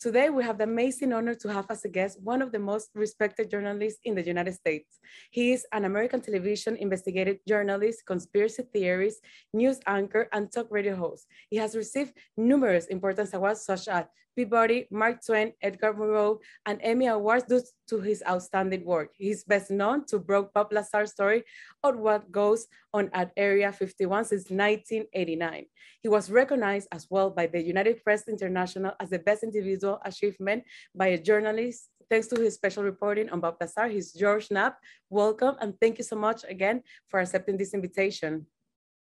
Today, we have the amazing honor to have as a guest one of the most respected journalists in the United States. He is an American television investigative journalist, conspiracy theorist, news anchor, and talk radio host. He has received numerous important awards such as Peabody, Mark Twain, Edward R. Murrow, and Emmy Awards due to his outstanding work. He's best known to broke Bob Lazar's story of what goes on at Area 51 since 1989. He was recognized as well by the United Press International as the best individual achievement by a journalist thanks to his special reporting on Bob Lazar. He's George Knapp. Welcome and thank you so much again for accepting this invitation.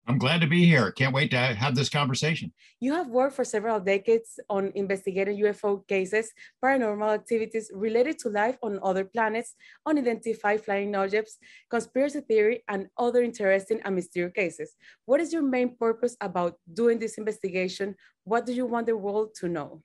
I'm glad to be here. Can't wait to have this conversation. You have worked for several decades on investigating UFO cases, paranormal activities related to life on other planets, unidentified flying objects, conspiracy theory, and other interesting and mysterious cases. What is your main purpose about doing this investigation? What do you want the world to know?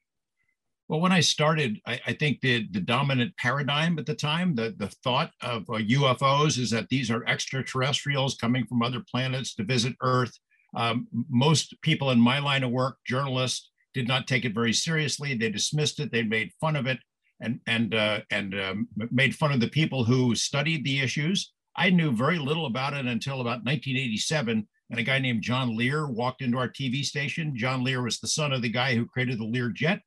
Well, when I started, I, I, think the, the dominant paradigm at the time, the, the thought of uh, UFOs is that these are extraterrestrials coming from other planets to visit Earth. Um, most people in my line of work, journalists, did not take it very seriously. They dismissed it. They made fun of it and, and, uh, and um, made fun of the people who studied the issues. I knew very little about it until about 1987 and a guy named John Lear walked into our TV station. John Lear was the son of the guy who created the Lear jet.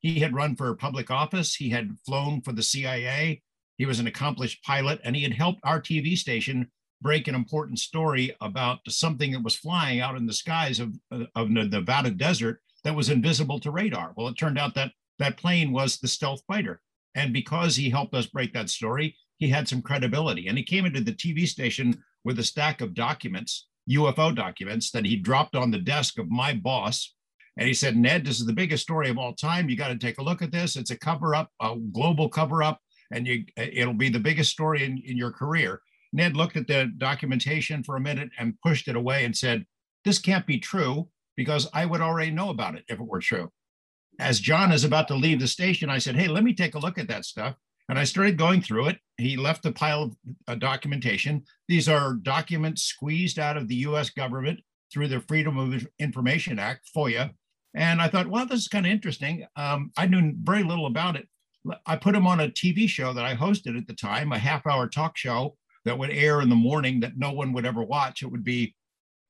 He had run for public office. He had flown for the CIA. He was an accomplished pilot, and he had helped our TV station break an important story about something that was flying out in the skies of, uh, of the Nevada desert that was invisible to radar. Well, it turned out that that plane was the stealth fighter. And because he helped us break that story, he had some credibility. And he came into the TV station with a stack of documents, UFO documents, that he dropped on the desk of my boss, and he said, Ned, this is the biggest story of all time. You got to take a look at this. It's a cover up, a global cover up, and you, it'll be the biggest story in, in your career. Ned looked at the documentation for a minute and pushed it away and said, This can't be true because I would already know about it if it were true. As John is about to leave the station, I said, Hey, let me take a look at that stuff. And I started going through it. He left a pile of uh, documentation. These are documents squeezed out of the US government through the Freedom of Information Act, FOIA, and I thought, well, this is kind of interesting. Um, I knew very little about it. I put him on a TV show that I hosted at the time, a half hour talk show that would air in the morning that no one would ever watch. It would be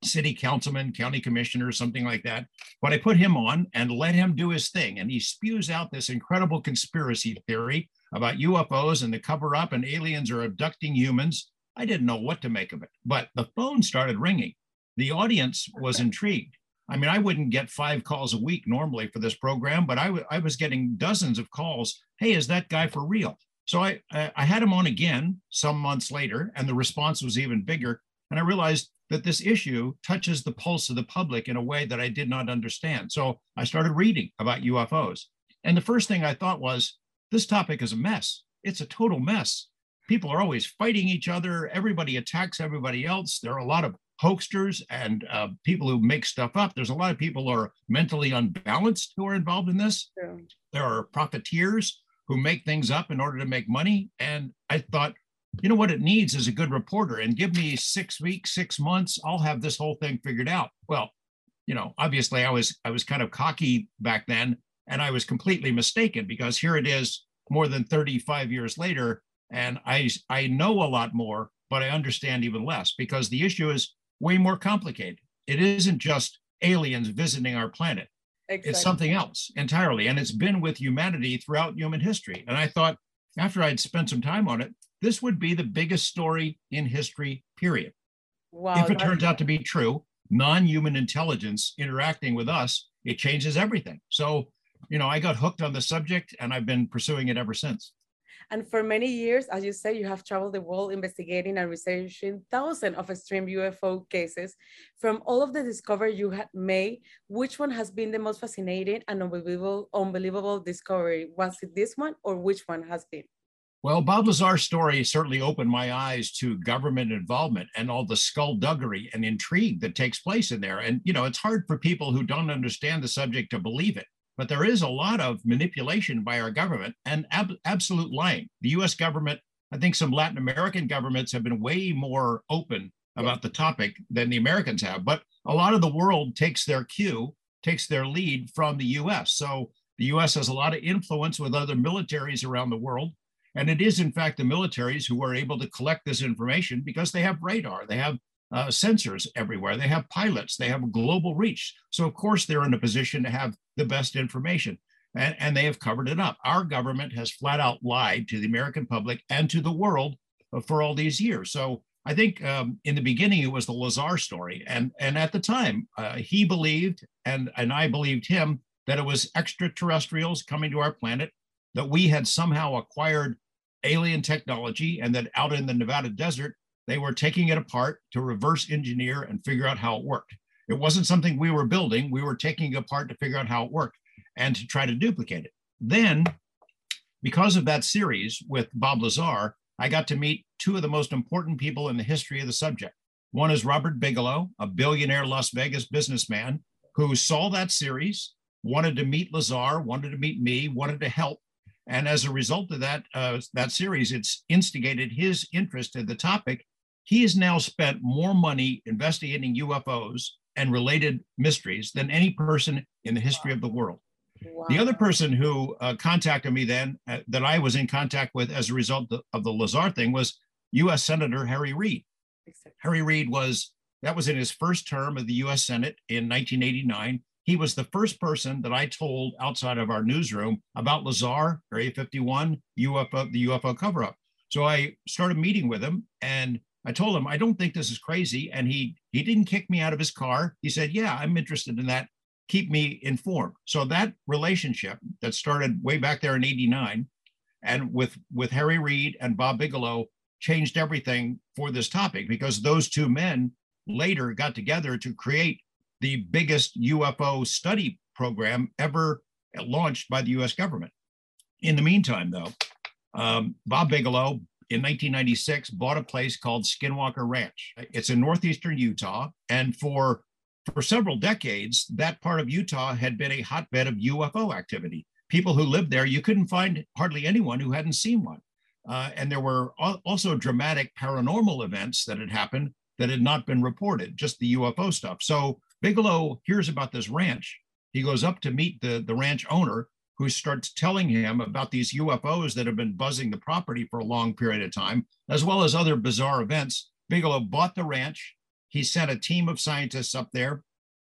city councilman, county commissioner, something like that. But I put him on and let him do his thing. And he spews out this incredible conspiracy theory about UFOs and the cover up and aliens are abducting humans. I didn't know what to make of it, but the phone started ringing. The audience was intrigued. I mean, I wouldn't get five calls a week normally for this program, but I, I was getting dozens of calls. Hey, is that guy for real? So I, I had him on again some months later, and the response was even bigger. And I realized that this issue touches the pulse of the public in a way that I did not understand. So I started reading about UFOs. And the first thing I thought was, this topic is a mess. It's a total mess. People are always fighting each other. Everybody attacks everybody else. There are a lot of hoaxers and uh, people who make stuff up. There's a lot of people who are mentally unbalanced who are involved in this. Yeah. There are profiteers who make things up in order to make money. And I thought, you know what it needs is a good reporter and give me six weeks, six months, I'll have this whole thing figured out. Well, you know, obviously I was I was kind of cocky back then and I was completely mistaken because here it is more than 35 years later and I I know a lot more but I understand even less because the issue is way more complicated. It isn't just aliens visiting our planet. Exactly. It's something else entirely. And it's been with humanity throughout human history. And I thought after I'd spent some time on it, this would be the biggest story in history, period. Wow, if it turns out to be true, non human intelligence interacting with us, it changes everything. So, you know, I got hooked on the subject and I've been pursuing it ever since. And for many years, as you say, you have traveled the world investigating and researching thousands of extreme UFO cases. From all of the discovery you had made, which one has been the most fascinating and unbelievable, unbelievable discovery? Was it this one or which one has been? Well, Bob Lazar's story certainly opened my eyes to government involvement and all the skullduggery and intrigue that takes place in there. And, you know, it's hard for people who don't understand the subject to believe it. But there is a lot of manipulation by our government and ab- absolute lying. The US government, I think some Latin American governments have been way more open about the topic than the Americans have. But a lot of the world takes their cue, takes their lead from the US. So The US has a lot of influence with other militaries around the world. And it is, in fact, the militaries who are able to collect this information because they have radar, they have uh, sensors everywhere, they have pilots, they have global reach. So, of course, they're in a position to have the best information. And, and they have covered it up. Our government has flat out lied to the American public and to the world for all these years. So I think um, in the beginning it was the Lazar story, and and at the time uh, he believed, and and I believed him that it was extraterrestrials coming to our planet, that we had somehow acquired alien technology, and that out in the Nevada desert they were taking it apart to reverse engineer and figure out how it worked. It wasn't something we were building; we were taking it apart to figure out how it worked and to try to duplicate it. Then, because of that series with Bob Lazar, I got to meet two of the most important people in the history of the subject. One is Robert Bigelow, a billionaire Las Vegas businessman who saw that series, wanted to meet Lazar, wanted to meet me, wanted to help. And as a result of that, uh, that series, it's instigated his interest in the topic. He has now spent more money investigating UFOs and related mysteries than any person in the history of the world. Wow. The other person who uh, contacted me then, uh, that I was in contact with as a result of the Lazar thing, was U.S. Senator Harry Reid. Exactly. Harry Reid was that was in his first term of the U.S. Senate in 1989. He was the first person that I told outside of our newsroom about Lazar, Area 51, UFO, the UFO cover-up. So I started meeting with him, and I told him I don't think this is crazy, and he he didn't kick me out of his car. He said, "Yeah, I'm interested in that keep me informed. So that relationship that started way back there in 89 and with with Harry Reid and Bob Bigelow changed everything for this topic because those two men later got together to create the biggest UFO study program ever launched by the US government. In the meantime, though, um, Bob Bigelow in 1996 bought a place called Skinwalker Ranch. It's in northeastern Utah. And for for several decades, that part of Utah had been a hotbed of UFO activity. People who lived there, you couldn't find hardly anyone who hadn't seen one. Uh, and there were also dramatic paranormal events that had happened that had not been reported, just the UFO stuff. So Bigelow hears about this ranch. He goes up to meet the, the ranch owner, who starts telling him about these UFOs that have been buzzing the property for a long period of time, as well as other bizarre events. Bigelow bought the ranch. He sent a team of scientists up there.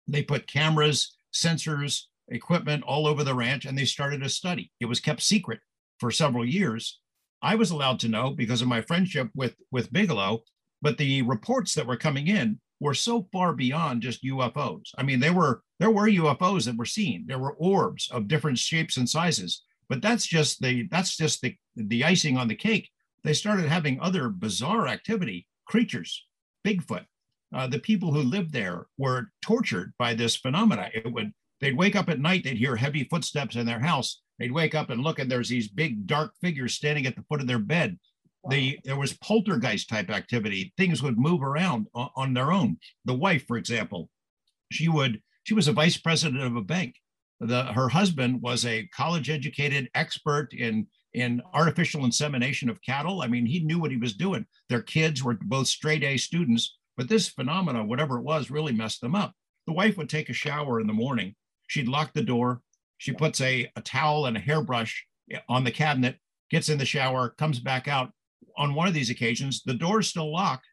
They put cameras, sensors, equipment all over the ranch, and they started a study. It was kept secret for several years. I was allowed to know because of my friendship with, with Bigelow, but the reports that were coming in were so far beyond just UFOs. I mean, there were there were UFOs that were seen. There were orbs of different shapes and sizes, but that's just the that's just the the icing on the cake. They started having other bizarre activity, creatures, Bigfoot, uh, the people who lived there were tortured by this phenomena. It would they'd wake up at night, they'd hear heavy footsteps in their house. They'd wake up and look, and there's these big dark figures standing at the foot of their bed. The there was poltergeist type activity. Things would move around on, on their own. The wife, for example, she would she was a vice president of a bank. The, her husband was a college educated expert in in artificial insemination of cattle. I mean, he knew what he was doing. Their kids were both straight A students but this phenomena, whatever it was, really messed them up. The wife would take a shower in the morning. She'd lock the door. She puts a, a towel and a hairbrush eh, on the cabinet, gets in the shower, comes back out. On one of these occasions, the door's still locked.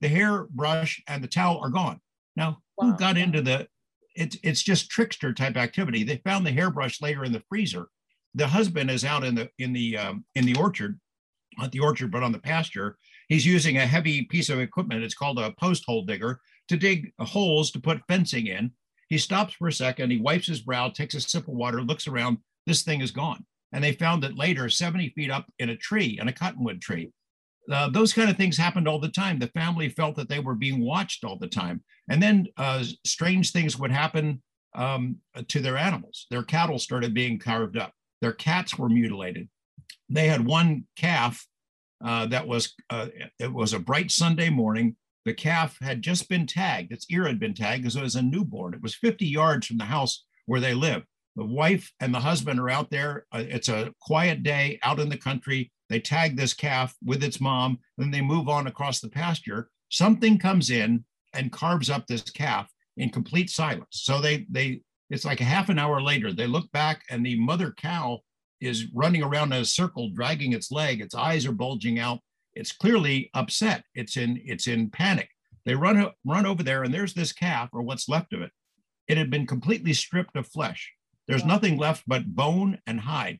The hairbrush and the towel are gone. Now, wow. who got into the? It's it's just trickster type activity. They found the hairbrush later in the freezer. The husband is out in the in the um, in the orchard, not the orchard, but on the pasture, He's using a heavy piece of equipment. It's called a post hole digger to dig holes to put fencing in. He stops for a second. He wipes his brow, takes a sip of water, looks around. This thing is gone. And they found it later, 70 feet up in a tree, in a cottonwood tree. Uh, those kind of things happened all the time. The family felt that they were being watched all the time. And then uh, strange things would happen um, to their animals. Their cattle started being carved up, their cats were mutilated. They had one calf uh, that was uh, it was a bright Sunday morning. The calf had just been tagged. Its ear had been tagged because it was a newborn. It was 50 yards from the house where they live. The wife and the husband are out there. Uh, it's a quiet day out in the country. They tag this calf with its mom. Then they move on across the pasture. Something comes in and carves up this calf in complete silence. So they they It's like a half an hour later. They look back and the mother cow is running around in a circle, dragging its leg. Its eyes are bulging out. It's clearly upset. It's in it's in panic. They run run over there, and there's this calf, or what's left of it. It had been completely stripped of flesh. There's nothing left but bone and hide.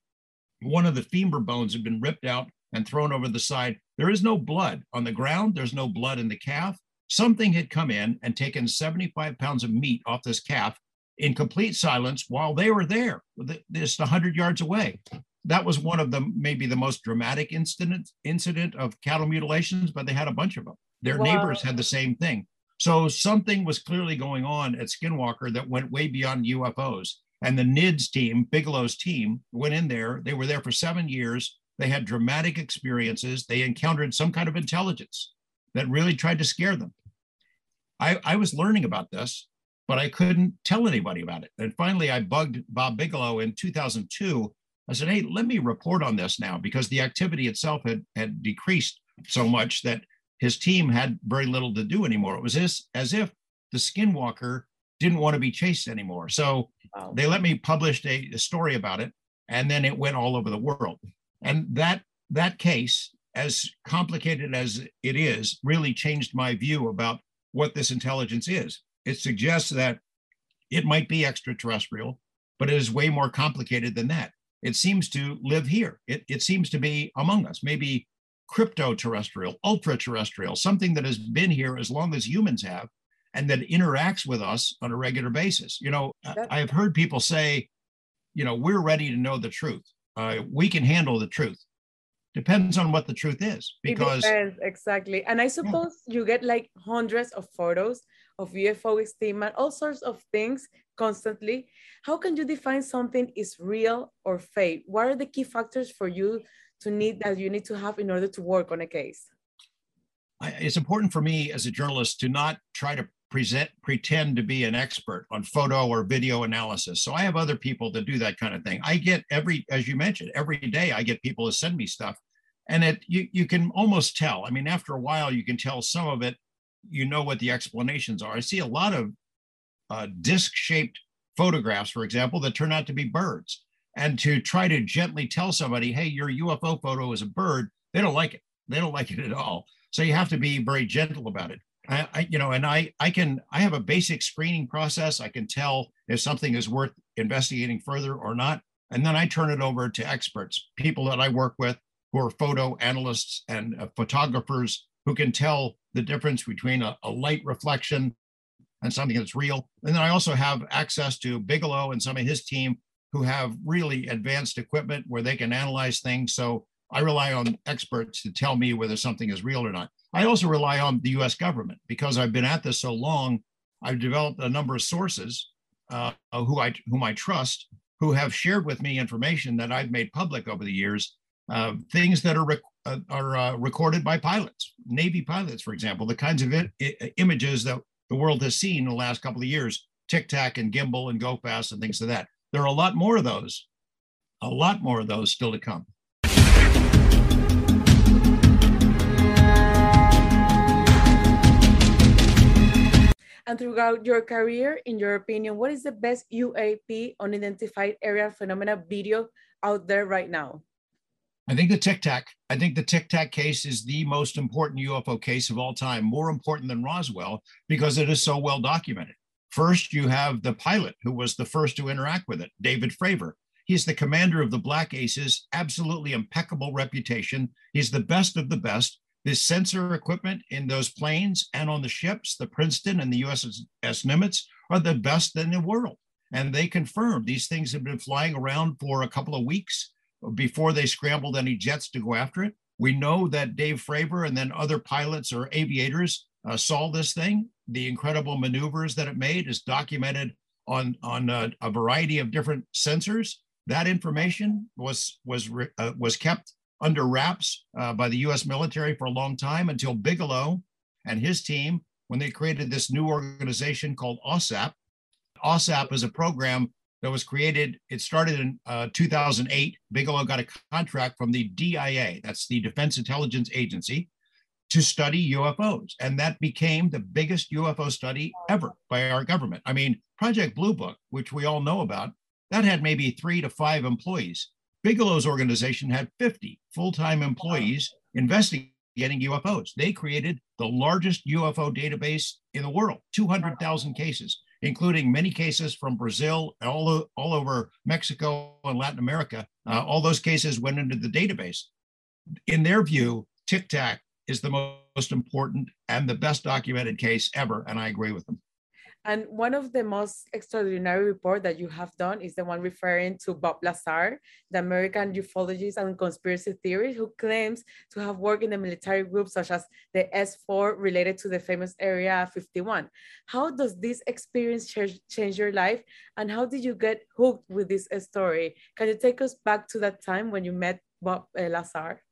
One of the femur bones had been ripped out and thrown over the side. There is no blood on the ground. There's no blood in the calf. Something had come in and taken 75 pounds of meat off this calf in complete silence while they were there, just 100 yards away. That was one of the maybe the most dramatic incident incident of cattle mutilations, but they had a bunch of them. Their wow. neighbors had the same thing. So something was clearly going on at Skinwalker that went way beyond UFOs. And the NIDS team, Bigelow's team, went in there. They were there for seven years. They had dramatic experiences. They encountered some kind of intelligence that really tried to scare them. I, I was learning about this but I couldn't tell anybody about it. And finally, I bugged Bob Bigelow in 2002. I said, hey, let me report on this now because the activity itself had, had decreased so much that his team had very little to do anymore. It was as, as if the skinwalker didn't want to be chased anymore. So wow. they let me publish a, a story about it, and then it went all over the world. And that that case, as complicated as it is, really changed my view about what this intelligence is it suggests that it might be extraterrestrial, but it is way more complicated than that. It seems to live here. It, it seems to be among us, maybe crypto terrestrial, ultra terrestrial, something that has been here as long as humans have and that interacts with us on a regular basis. You know, I have heard people say, you know, we're ready to know the truth. Uh, we can handle the truth. Depends on what the truth is, because exactly. And I suppose yeah. you get like hundreds of photos of UFO estimate, all sorts of things constantly. How can you define something is real or fake? What are the key factors for you to need that you need to have in order to work on a case? It's important for me as a journalist to not try to present pretend to be an expert on photo or video analysis. So I have other people that do that kind of thing. I get every, as you mentioned, every day I get people to send me stuff, and it you you can almost tell. I mean, after a while, you can tell some of it you know what the explanations are. I see a lot of uh, disc-shaped photographs, for example, that turn out to be birds. And to try to gently tell somebody, hey, your UFO photo is a bird, they don't like it. They don't like it at all. So you have to be very gentle about it. I, I, you know, and I, I can, I have a basic screening process. I can tell if something is worth investigating further or not. And then I turn it over to experts, people that I work with who are photo analysts and uh, photographers who can tell the difference between a, a light reflection and something that's real. And then I also have access to Bigelow and some of his team who have really advanced equipment where they can analyze things. So I rely on experts to tell me whether something is real or not. I also rely on the US government because I've been at this so long. I've developed a number of sources uh, who I whom I trust who have shared with me information that I've made public over the years, uh, things that are uh, are uh, recorded by pilots, Navy pilots, for example, the kinds of it, images that the world has seen in the last couple of years, Tic Tac and Gimbal and Go Fast and things like that. There are a lot more of those, a lot more of those still to come. And throughout your career, in your opinion, what is the best UAP unidentified aerial phenomena video out there right now? I think the Tic Tac. I think the Tic Tac case is the most important UFO case of all time, more important than Roswell because it is so well documented. First, you have the pilot who was the first to interact with it, David Fravor. He's the commander of the Black Aces, absolutely impeccable reputation. He's the best of the best. This sensor equipment in those planes and on the ships, the Princeton and the USS Nimitz, are the best in the world. And they confirmed these things have been flying around for a couple of weeks before they scrambled any jets to go after it. We know that Dave Fravor and then other pilots or aviators uh, saw this thing. The incredible maneuvers that it made is documented on on uh, a variety of different sensors. That information was was uh, was kept under wraps uh, by the U.S. military for a long time until Bigelow and his team, when they created this new organization called AAWSAP. AAWSAP is a program that was created. It started in uh, 2008. Bigelow got a contract from the DIA, that's the Defense Intelligence Agency, to study UFOs. And that became the biggest UFO study ever by our government. I mean, Project Blue Book, which we all know about, that had maybe three to five employees. Bigelow's organization had 50 full time employees investigating UFOs. They created the largest UFO database in the world 200,000 cases, including many cases from Brazil, all, all over Mexico and Latin America. Uh, all those cases went into the database. In their view, Tic Tac is the most important and the best documented case ever. And I agree with them. And one of the most extraordinary report that you have done is the one referring to Bob Lazar, the American ufologist and conspiracy theorist who claims to have worked in the military groups such as the S4 related to the famous Area 51. How does this experience change, change your life? And how did you get hooked with this story? Can you take us back to that time when you met Bob uh, Lazar?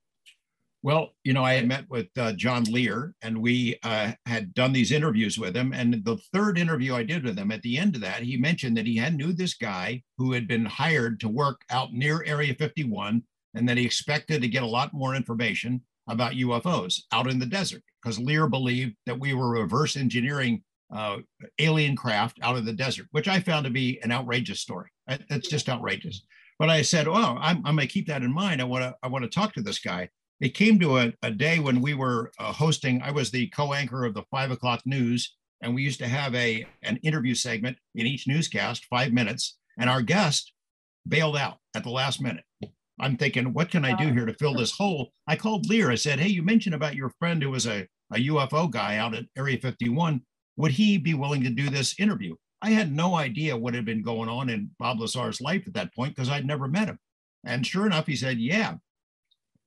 Well, you know, I had met with uh, John Lear and we uh, had done these interviews with him. And the third interview I did with him, at the end of that, he mentioned that he had knew this guy who had been hired to work out near Area 51 and that he expected to get a lot more information about UFOs out in the desert because Lear believed that we were reverse engineering uh, alien craft out of the desert, which I found to be an outrageous story. That's just outrageous. But I said, "Oh, I'm, I'm going to keep that in mind. I want to I want to talk to this guy." It came to a, a day when we were uh, hosting, I was the co-anchor of the five o'clock news, and we used to have a an interview segment in each newscast, five minutes, and our guest bailed out at the last minute. I'm thinking, what can I do here to fill this hole? I called Lear. I said, hey, you mentioned about your friend who was a, a UFO guy out at Area 51. Would he be willing to do this interview? I had no idea what had been going on in Bob Lazar's life at that point because I'd never met him. And sure enough, he said, yeah,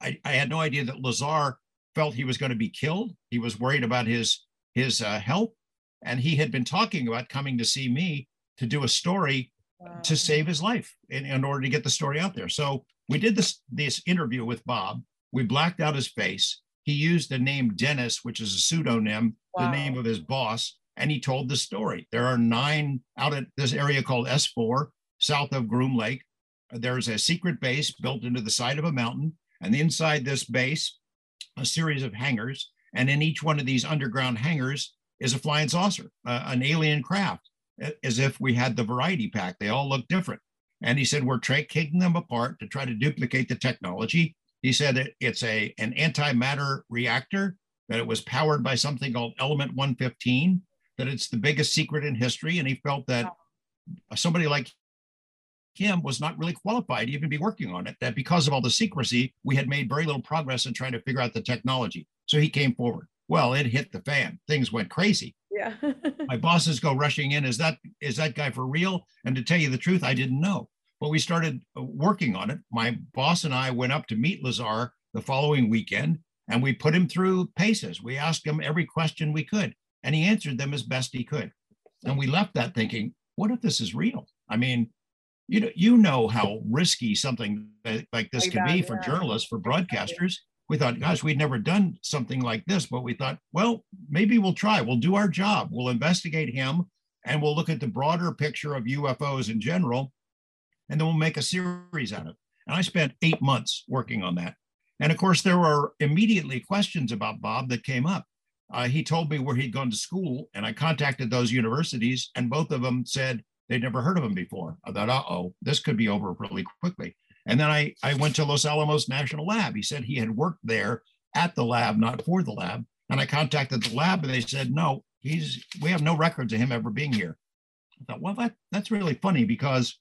I, I had no idea that Lazar felt he was going to be killed. He was worried about his his uh, health, and he had been talking about coming to see me to do a story wow. to save his life in, in order to get the story out there. So we did this this interview with Bob. We blacked out his face. He used the name Dennis, which is a pseudonym, wow. the name of his boss, and he told the story. There are nine out at this area called S4, south of Groom Lake. There's a secret base built into the side of a mountain. And inside this base, a series of hangars. And in each one of these underground hangars is a flying saucer, uh, an alien craft, as if we had the variety pack. They all look different. And he said, we're taking them apart to try to duplicate the technology. He said it, it's a, an antimatter reactor, that it was powered by something called Element 115, that it's the biggest secret in history. And he felt that somebody like him was not really qualified to even be working on it, that because of all the secrecy, we had made very little progress in trying to figure out the technology. So he came forward. Well, it hit the fan. Things went crazy. Yeah. My bosses go rushing in. Is that is that guy for real? And to tell you the truth, I didn't know. But we started uh, working on it. My boss and I went up to meet Lazar the following weekend, and we put him through paces. We asked him every question we could, and he answered them as best he could. And we left that thinking, what if this is real? I mean, you know, you know how risky something like this can be for journalists, for broadcasters. We thought, gosh, we'd never done something like this, but we thought, well, maybe we'll try. We'll do our job. We'll investigate him and we'll look at the broader picture of UFOs in general, and then we'll make a series out of it. And I spent eight months working on that. And of course, there were immediately questions about Bob that came up. Uh, he told me where he'd gone to school, and I contacted those universities, and both of them said, They'd never heard of him before. I thought, uh oh, this could be over really quickly. And then I, I went to Los Alamos National Lab. He said he had worked there at the lab, not for the lab. And I contacted the lab and they said, no, he's we have no records of him ever being here. I thought, well, that, that's really funny because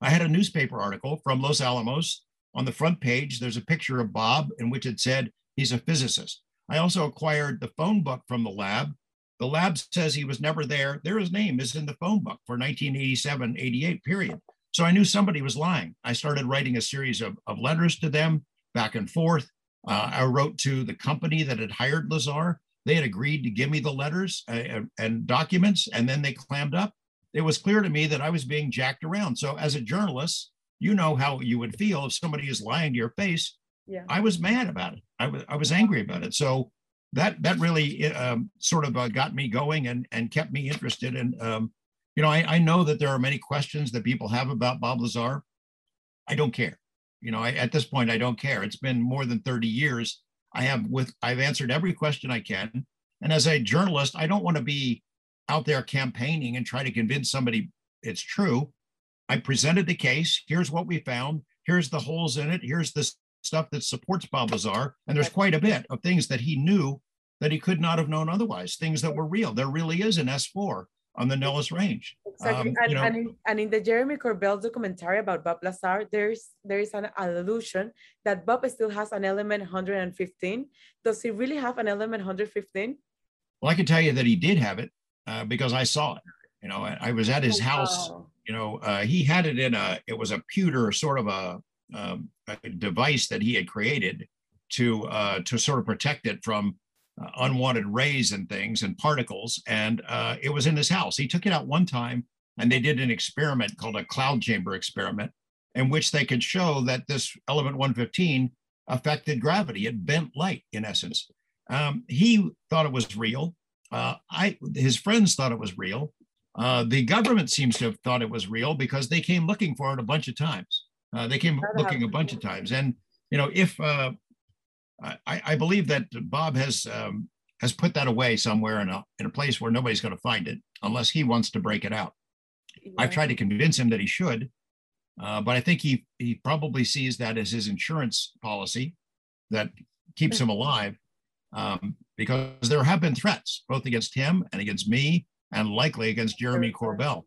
I had a newspaper article from Los Alamos. On the front page, there's a picture of Bob in which it said he's a physicist. I also acquired the phone book from the lab the lab says he was never there. There his name is in the phone book for 1987, 88 period. So I knew somebody was lying. I started writing a series of, of letters to them back and forth. Uh, I wrote to the company that had hired Lazar. They had agreed to give me the letters uh, and documents, and then they clammed up. It was clear to me that I was being jacked around. So, as a journalist, you know how you would feel if somebody is lying to your face. Yeah. I was mad about it. I was I was angry about it. So that that really um, sort of uh, got me going and and kept me interested. And um, you know, I, I know that there are many questions that people have about Bob Lazar. I don't care. You know, I, at this point, I don't care. It's been more than 30 years. I have with I've answered every question I can. And as a journalist, I don't want to be out there campaigning and try to convince somebody it's true. I presented the case. Here's what we found. Here's the holes in it. Here's the stuff that supports Bob Lazar. And there's quite a bit of things that he knew that he could not have known otherwise, things that were real. There really is an S4 on the Nellis Range. Exactly. Um, and, know, and, in, and, in, the Jeremy Corbell documentary about Bob Lazar, there's there is an allusion that Bob still has an element 115. Does he really have an element 115? Well, I can tell you that he did have it uh, because I saw it. You know, I, I was at his oh, house. Wow. You know, uh, he had it in a. It was a pewter sort of a, um, a device that he had created to uh, to sort of protect it from uh, unwanted rays and things and particles. And uh, it was in his house. He took it out one time and they did an experiment called a cloud chamber experiment in which they could show that this element 115 affected gravity. It bent light in essence. Um, he thought it was real. Uh, I, his friends thought it was real. Uh, the government seems to have thought it was real because they came looking for it a bunch of times. Uh, they came looking a bunch of times. And, you know, if uh, I, I believe that Bob has um, has put that away somewhere in a in a place where nobody's going to find it unless he wants to break it out. Yeah. I've tried to convince him that he should, uh, but I think he he probably sees that as his insurance policy that keeps him alive. Um, because there have been threats both against him and against me, and likely against Jeremy Corbell.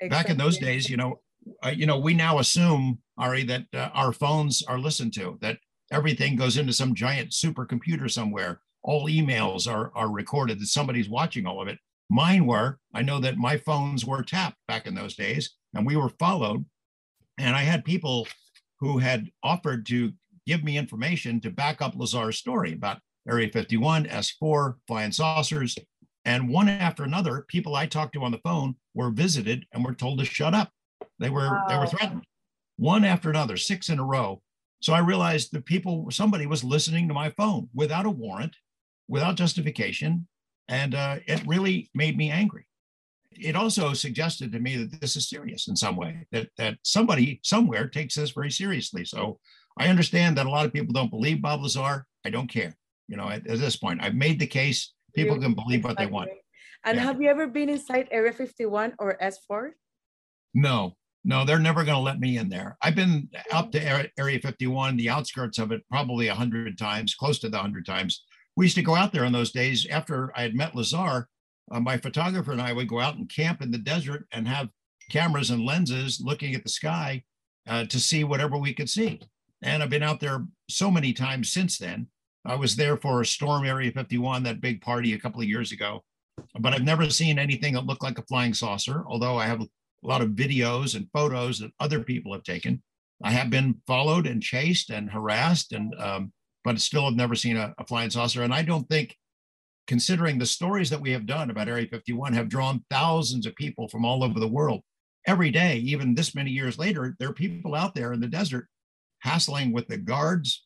Exactly. Back in those days, you know, uh, you know, we now assume Ari that uh, our phones are listened to, that everything goes into some giant supercomputer somewhere. All emails are, are recorded that somebody's watching all of it. Mine were, I know that my phones were tapped back in those days and we were followed. And I had people who had offered to give me information to back up Lazar's story about Area 51, S4, flying saucers. And one after another, people I talked to on the phone were visited and were told to shut up. They were wow. they were threatened. One after another, six in a row. So I realized that people, somebody was listening to my phone without a warrant, without justification. And uh, it really made me angry. It also suggested to me that this is serious in some way, that, that somebody somewhere takes this very seriously. So I understand that a lot of people don't believe Bob Lazar. I don't care. You know, at, at this point, I've made the case. People can believe what they want. And yeah. have you ever been inside Area 51 or S4? No, no, they're never going to let me in there. I've been up to Area 51, the outskirts of it, probably a hundred times, close to the hundred times. We used to go out there in those days after I had met Lazar. Uh, my photographer and I would go out and camp in the desert and have cameras and lenses looking at the sky uh, to see whatever we could see. And I've been out there so many times since then. I was there for a Storm Area 51, that big party a couple of years ago, but I've never seen anything that looked like a flying saucer, although I have a lot of videos and photos that other people have taken. I have been followed and chased and harassed, and um, but still have never seen a, a, flying saucer. And I don't think, considering the stories that we have done about Area 51, have drawn thousands of people from all over the world every day. Even this many years later, there are people out there in the desert hassling with the guards,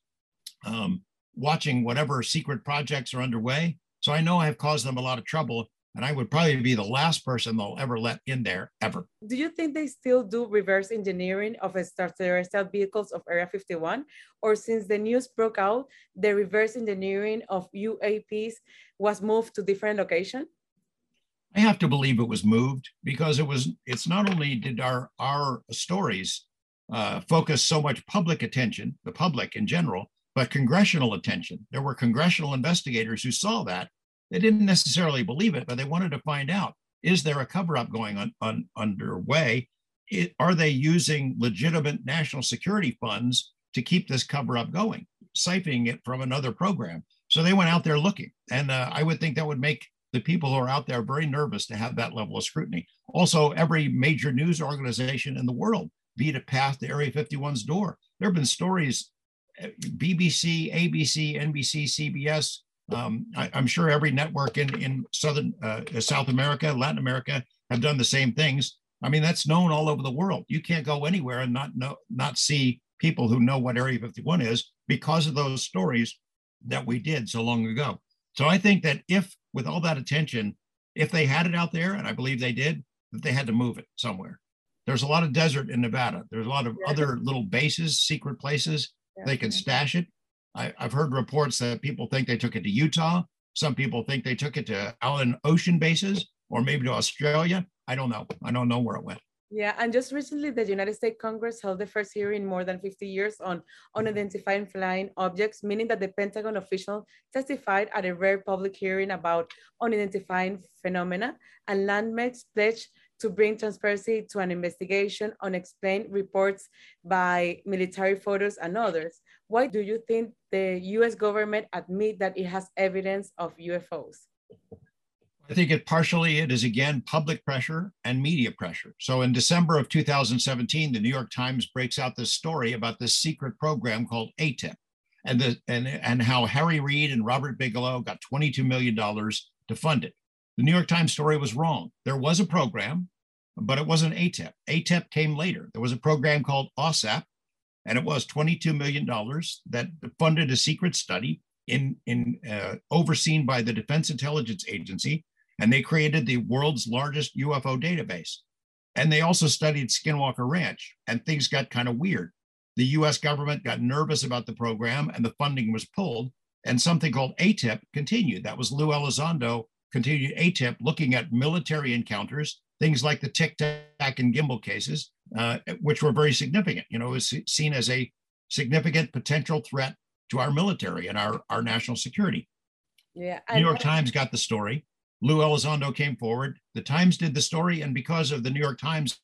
um, watching whatever secret projects are underway. So I know I have caused them a lot of trouble and I would probably be the last person they'll ever let in there ever. Do you think they still do reverse engineering of extraterrestrial vehicles of Area 51? Or since the news broke out, the reverse engineering of UAPs was moved to different location? I have to believe it was moved because it was. It's not only did our our stories uh, focus so much public attention, the public in general, but congressional attention. There were congressional investigators who saw that they didn't necessarily believe it, but they wanted to find out is there a cover up going on, on underway? It, are they using legitimate national security funds to keep this cover up going, siphoning it from another program? So they went out there looking. And uh, I would think that would make the people who are out there very nervous to have that level of scrutiny. Also, every major news organization in the world beat a path to Area 51's door. There have been stories, uh, BBC, ABC, NBC, CBS, um, I, am sure every network in, in Southern uh, South America, Latin America have done the same things. I mean, that's known all over the world. You can't go anywhere and not know, not see people who know what Area 51 is because of those stories that we did so long ago. So I think that if, with all that attention, if they had it out there, and I believe they did, that they had to move it somewhere. There's a lot of desert in Nevada. There's a lot of yeah. other little bases, secret places. Yeah. They can stash it. I, have heard reports that people think they took it to Utah. Some people think they took it to Allen Ocean bases or maybe to Australia. I don't know. I don't know where it went. Yeah, and just recently, the United States Congress held the first hearing in more than 50 years on unidentified flying objects, meaning that the Pentagon official testified at a rare public hearing about unidentified phenomena, and landmass pledged to bring transparency to an investigation on explained reports by military photos and others. Why do you think the US government admit that it has evidence of UFOs? I think it partially it is again public pressure and media pressure. So in December of 2017, the New York Times breaks out this story about this secret program called AATIP and the and, and how Harry Reid and Robert Bigelow got $22 million to fund it. The New York Times story was wrong. There was a program, but it wasn't AATIP. AATIP came later. There was a program called AAWSAP, and it was $22 million that funded a secret study in, in uh, overseen by the Defense Intelligence Agency and they created the world's largest UFO database. And they also studied Skinwalker Ranch, and things got kind of weird. The US government got nervous about the program, and the funding was pulled, and something called AATIP continued. That was Lou Elizondo continued AATIP looking at military encounters, things like the Tic Tac and Gimbal cases, uh, which were very significant. You know, it was seen as a significant potential threat to our military and our, our national security. Yeah. New York Times got the story. Lou Elizondo came forward. The Times did the story, and because of the New York Times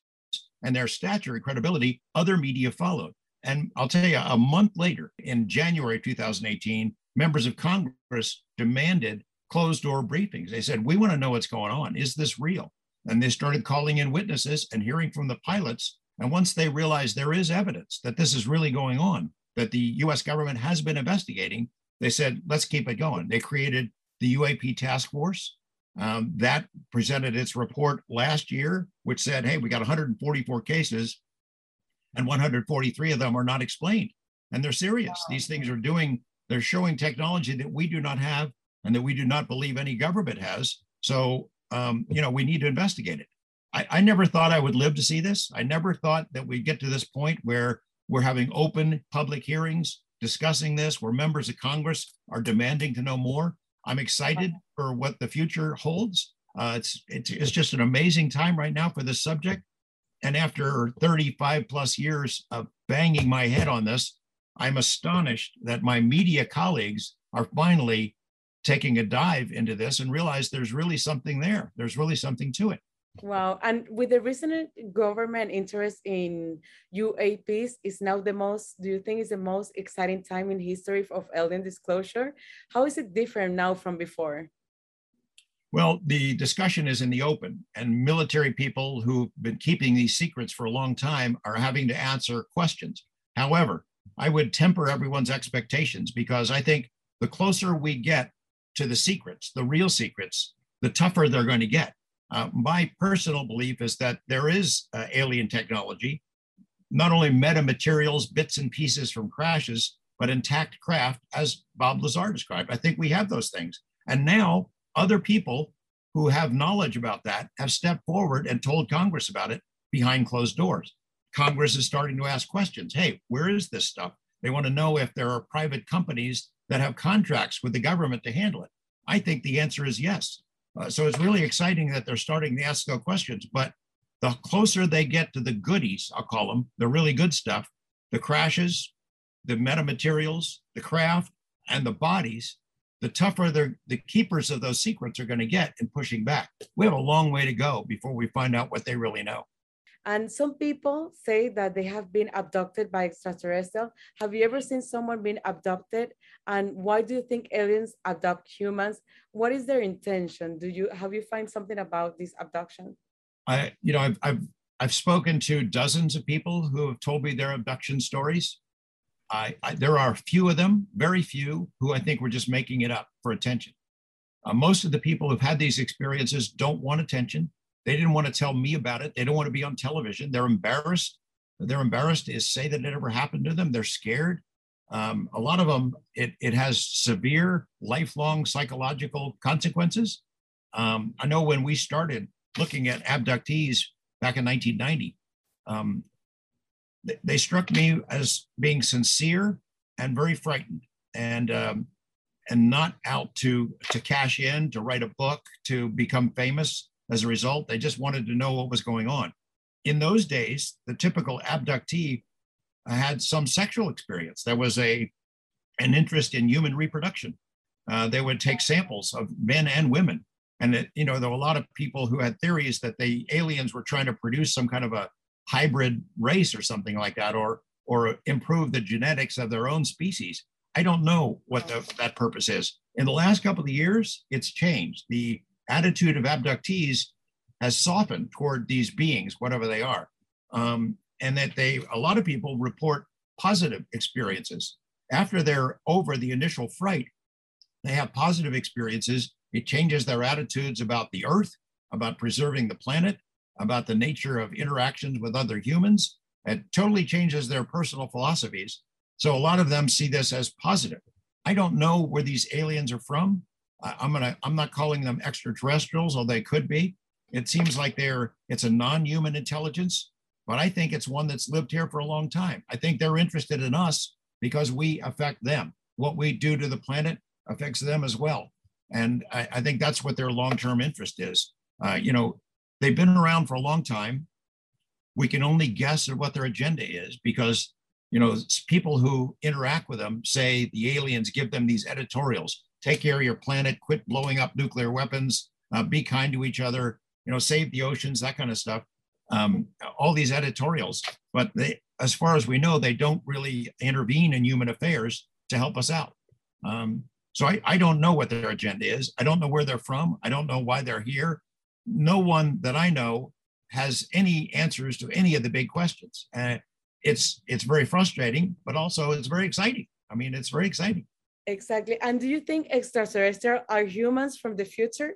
and their stature and credibility, other media followed. And I'll tell you, a month later, in January 2018, members of Congress demanded closed door briefings. They said, We want to know what's going on. Is this real? And they started calling in witnesses and hearing from the pilots. And once they realized there is evidence that this is really going on, that the US government has been investigating, they said, Let's keep it going. They created the UAP task force. Um, that presented its report last year, which said, hey, we got 144 cases and 143 of them are not explained. And they're serious. Wow. These things are doing, they're showing technology that we do not have and that we do not believe any government has. So, um, you know, we need to investigate it. I, I never thought I would live to see this. I never thought that we'd get to this point where we're having open public hearings discussing this, where members of Congress are demanding to know more. I'm excited for what the future holds. Uh, it's, it's, it's just an amazing time right now for this subject. And after 35 plus years of banging my head on this, I'm astonished that my media colleagues are finally taking a dive into this and realize there's really something there. There's really something to it. Wow. And with the recent government interest in UAPs is now the most, do you think is the most exciting time in history of alien disclosure? How is it different now from before? Well, the discussion is in the open, and military people who've been keeping these secrets for a long time are having to answer questions. However, I would temper everyone's expectations because I think the closer we get to the secrets, the real secrets, the tougher they're going to get. Uh, my personal belief is that there is uh, alien technology, not only metamaterials, bits and pieces from crashes, but intact craft, as Bob Lazar described. I think we have those things. And now other people who have knowledge about that have stepped forward and told Congress about it behind closed doors. Congress is starting to ask questions. Hey, where is this stuff? They want to know if there are private companies that have contracts with the government to handle it. I think the answer is yes. Uh, so it's really exciting that they're starting to ask those questions. But the closer they get to the goodies, I'll call them, the really good stuff, the crashes, the metamaterials, the craft, and the bodies, the tougher the keepers of those secrets are going to get in pushing back. We have a long way to go before we find out what they really know. And some people say that they have been abducted by extraterrestrial. Have you ever seen someone being abducted? And why do you think aliens abduct humans? What is their intention? Do you have you find something about this abduction? I, you know, I've, I've I've spoken to dozens of people who have told me their abduction stories. I, I there are a few of them, very few, who I think were just making it up for attention. Uh, most of the people who've had these experiences don't want attention. They didn't want to tell me about it. They don't want to be on television. They're embarrassed. They're embarrassed to say that it ever happened to them. They're scared. Um, a lot of them, it, it has severe, lifelong psychological consequences. Um, I know when we started looking at abductees back in 1990, um, they, they struck me as being sincere and very frightened. and um, and not out to to cash in, to write a book, to become famous as a result. They just wanted to know what was going on. In those days, the typical abductee had some sexual experience. There was a an interest in human reproduction. Uh, they would take samples of men and women, and it, you know there were a lot of people who had theories that the aliens were trying to produce some kind of a hybrid race or something like that, or or improve the genetics of their own species. I don't know what the, that purpose is. In the last couple of years, it's changed. The attitude of abductees has softened toward these beings, whatever they are, um, and that they a lot of people report positive experiences after they're over the initial fright. They have positive experiences. It changes their attitudes about the earth, about preserving the planet, about the nature of interactions with other humans. It totally changes their personal philosophies. So a lot of them see this as positive. I don't know where these aliens are from. I'm gonna. I'm not calling them extraterrestrials, although they could be. It seems like they're. It's a non-human intelligence, but I think it's one that's lived here for a long time. I think they're interested in us because we affect them. What we do to the planet affects them as well, and I, I think that's what their long-term interest is. Uh, you know, they've been around for a long time. We can only guess at what their agenda is because you know people who interact with them say the aliens give them these editorials take care of your planet quit blowing up nuclear weapons uh, be kind to each other you know save the oceans that kind of stuff. Um, all these editorials but they as far as we know they don't really intervene in human affairs to help us out. Um, so I, I don't know what their agenda is. I don't know where they're from. I don't know why they're here. No one that i know has any answers to any of the big questions. Uh, it's it's very frustrating, but also it's very exciting. I mean, it's very exciting. Exactly. And do you think extraterrestrial are humans from the future?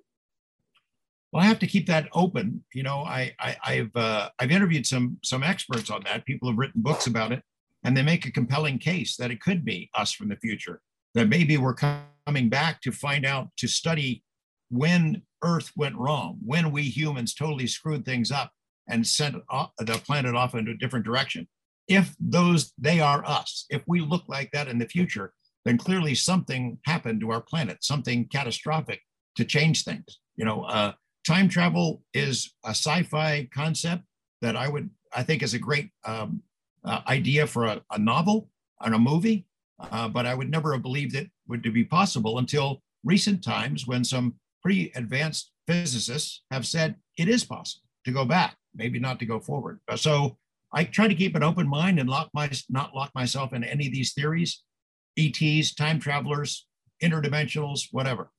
Well, I have to keep that open. You know, I, I have uh, I've interviewed some some experts on that. People have written books about it, and they make a compelling case that it could be us from the future. That maybe we're coming back to find out to study when Earth went wrong, when we humans totally screwed things up and sent the planet off into a different direction if those they are us if we look like that in the future then clearly something happened to our planet something catastrophic to change things. You know uh, time travel is a sci-fi concept that i would i think is a great um, uh, idea for a, a, novel and a movie uh, but i would never have believed it would be possible until recent times when some pretty advanced physicists have said it is possible to go back maybe not to go forward. So I try to keep an open mind and lock my not lock myself into any of these theories, ETs, time travelers, interdimensionals, whatever.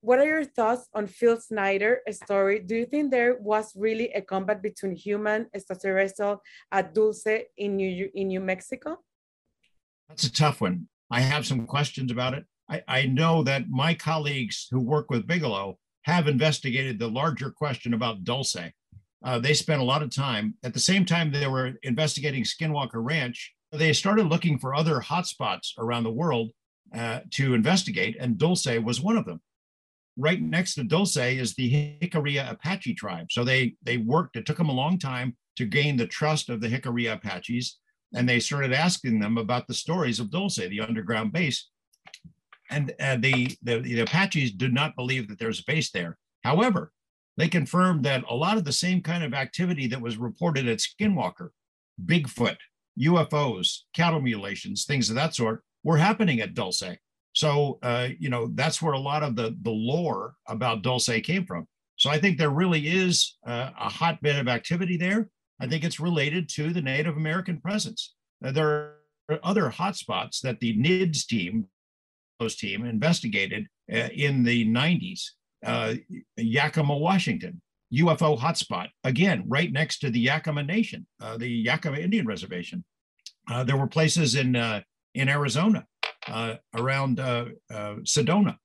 What are your thoughts on Phil Schneider story? Do you think there was really a combat between human extraterrestrial at Dulce in New in New Mexico? That's a tough one. I have some questions about it. I, I know that my colleagues who work with Bigelow have investigated the larger question about Dulce. Uh, they spent a lot of time. At the same time they were investigating Skinwalker Ranch, they started looking for other hotspots around the world uh, to investigate, and Dulce was one of them. Right next to Dulce is the Jicarilla Apache tribe. So they they worked. It took them a long time to gain the trust of the Jicarilla Apaches, and they started asking them about the stories of Dulce, the underground base and uh, the, the, the Apaches did not believe that there's a base there. However, they confirmed that a lot of the same kind of activity that was reported at Skinwalker, Bigfoot, UFOs, cattle mutilations, things of that sort, were happening at Dulce. So, uh, you know, that's where a lot of the, the lore about Dulce came from. So I think there really is uh, a hotbed of activity there. I think it's related to the Native American presence. Uh, there are other hotspots that the NIDS team, team investigated uh, in the 90s, uh, Yakima, Washington, UFO hotspot, again, right next to the Yakima Nation, uh, the Yakima Indian Reservation. Uh, there were places in, uh, in Arizona, uh, around Sedona,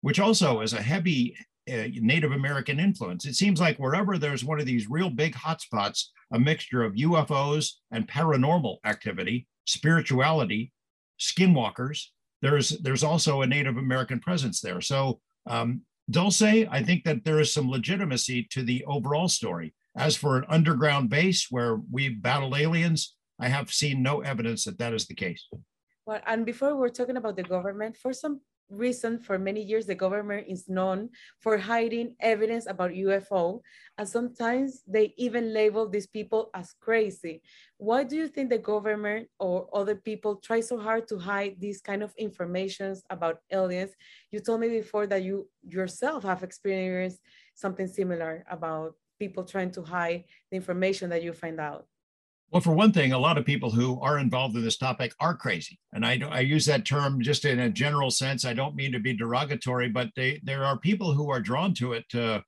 which also is a heavy Native American influence. It seems like wherever there's one of these real big hotspots, a mixture of UFOs and paranormal activity, spirituality, skinwalkers, there's there's also a Native American presence there. So um, Dulce, I think that there is some legitimacy to the overall story. As for an underground base where we battle aliens, I have seen no evidence that that is the case. Well, and before we're talking about the government, for some reason, for many years, the government is known for hiding evidence about UFO, and sometimes they even label these people as crazy. Why do you think the government or other people try so hard to hide these kind of informations about aliens? You told me before that you yourself have experienced something similar about people trying to hide the information that you find out. Well, for one thing, a lot of people who are involved in this topic are crazy. And I, I use that term just in a general sense. I don't mean to be derogatory, but they, there are people who are drawn to it uh,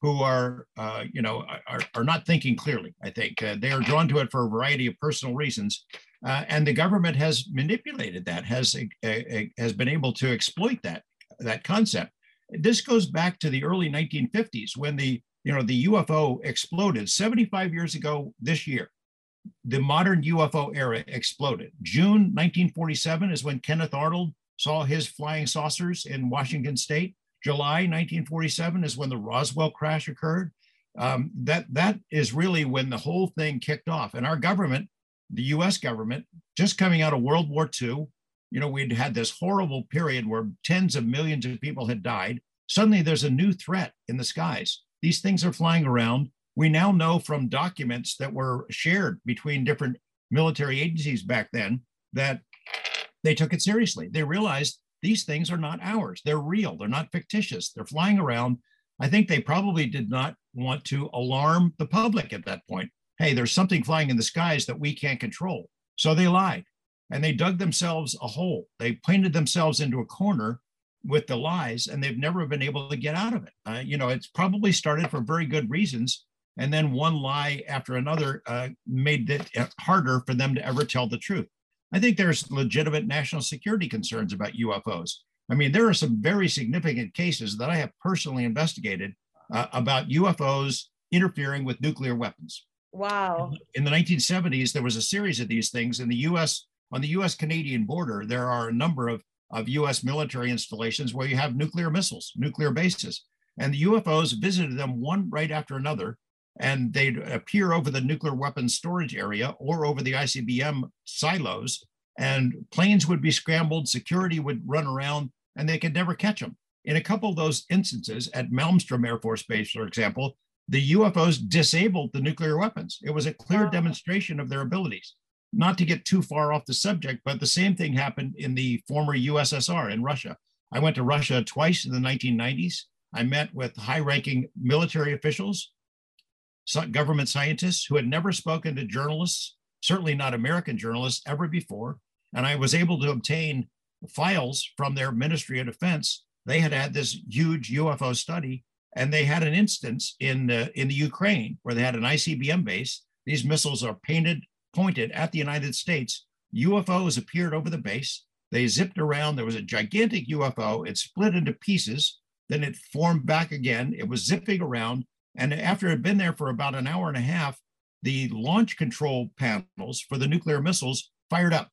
who are, uh, you know, are, are not thinking clearly, I think. Uh, they are drawn to it for a variety of personal reasons. Uh, and the government has manipulated that, has, has been able to exploit that, that concept. This goes back to the early 1950s when the, you know, the UFO exploded 75 years ago this year the modern UFO era exploded. June 1947 is when Kenneth Arnold saw his flying saucers in Washington state. July 1947 is when the Roswell crash occurred. Um, that, that is really when the whole thing kicked off. And our government, the US government, just coming out of World War II, you know, we'd had this horrible period where tens of millions of people had died. Suddenly there's a new threat in the skies. These things are flying around we now know from documents that were shared between different military agencies back then that they took it seriously. They realized these things are not ours. They're real. They're not fictitious. They're flying around. I think they probably did not want to alarm the public at that point. Hey, there's something flying in the skies that we can't control. So they lied and they dug themselves a hole. They painted themselves into a corner with the lies and they've never been able to get out of it. Uh, you know, it's probably started for very good reasons and then one lie after another uh, made it uh, harder for them to ever tell the truth. I think there's legitimate national security concerns about UFOs. I mean, there are some very significant cases that I have personally investigated uh, about UFOs interfering with nuclear weapons. Wow. In the 1970s, there was a series of these things in the US, on the US Canadian border, there are a number of, of US military installations where you have nuclear missiles, nuclear bases. And the UFOs visited them one right after another and they'd appear over the nuclear weapons storage area or over the ICBM silos, and planes would be scrambled, security would run around, and they could never catch them. In a couple of those instances, at Malmstrom Air Force Base, for example, the UFOs disabled the nuclear weapons. It was a clear demonstration of their abilities. Not to get too far off the subject, but the same thing happened in the former USSR in Russia. I went to Russia twice in the 1990s. I met with high ranking military officials government scientists who had never spoken to journalists, certainly not American journalists, ever before. And I was able to obtain files from their Ministry of Defense. They had had this huge UFO study, and they had an instance in the, in the Ukraine where they had an ICBM base. These missiles are painted, pointed at the United States. UFOs appeared over the base. They zipped around. There was a gigantic UFO. It split into pieces. Then it formed back again. It was zipping around. And after it had been there for about an hour and a half, the launch control panels for the nuclear missiles fired up.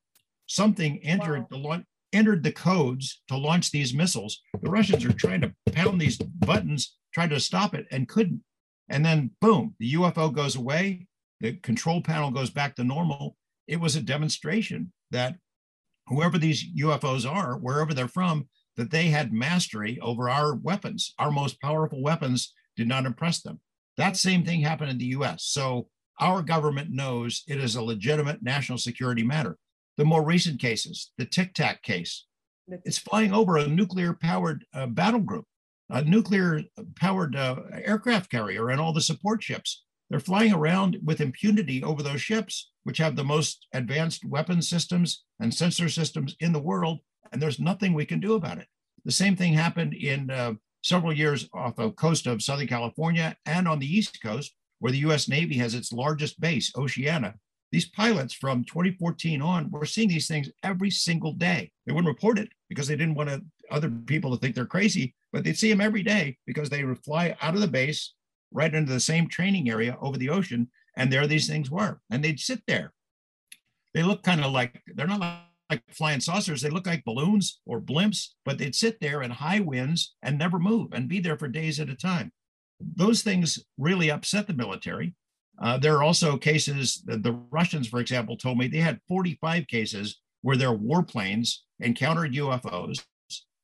Something entered wow. the launch entered the codes to launch these missiles. The Russians are trying to pound these buttons, trying to stop it, and couldn't. And then boom, the UFO goes away, the control panel goes back to normal. It was a demonstration that whoever these UFOs are, wherever they're from, that they had mastery over our weapons, our most powerful weapons did not impress them. That same thing happened in the US. So our government knows it is a legitimate national security matter. The more recent cases, the Tic Tac case, it's flying over a nuclear powered uh, battle group, a nuclear powered uh, aircraft carrier, and all the support ships. They're flying around with impunity over those ships, which have the most advanced weapon systems and sensor systems in the world, and there's nothing we can do about it. The same thing happened in uh, several years off the coast of Southern California and on the East Coast, where the US Navy has its largest base, Oceana. These pilots from 2014 on were seeing these things every single day. They wouldn't report it because they didn't want other people to think they're crazy, but they'd see them every day because they would fly out of the base right into the same training area over the ocean. And there these things were. And they'd sit there. They look kind of like, they're not like like flying saucers. They look like balloons or blimps, but they'd sit there in high winds and never move and be there for days at a time. those things really upset the military. Uh, there are also cases, the, the Russians, for example, told me they had 45 cases where their warplanes encountered UFOs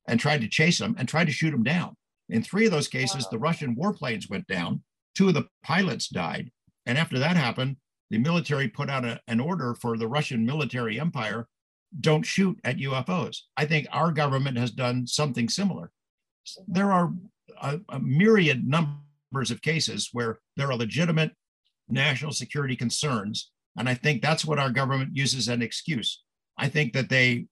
and tried to chase them and tried to shoot them down. In three of those cases, wow. the Russian warplanes went down, two of the pilots died. And after that happened, the military put out a, an order for the Russian military empire don't shoot at UFOs. I think our government has done something similar. There are a, a myriad numbers of cases where there are legitimate national security concerns. And I think that's what our government uses as an excuse. I think that they,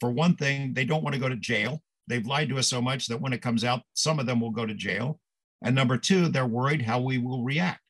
for one thing, they don't want to go to jail. They've lied to us so much that when it comes out, some of them will go to jail. And number two, they're worried how we will react.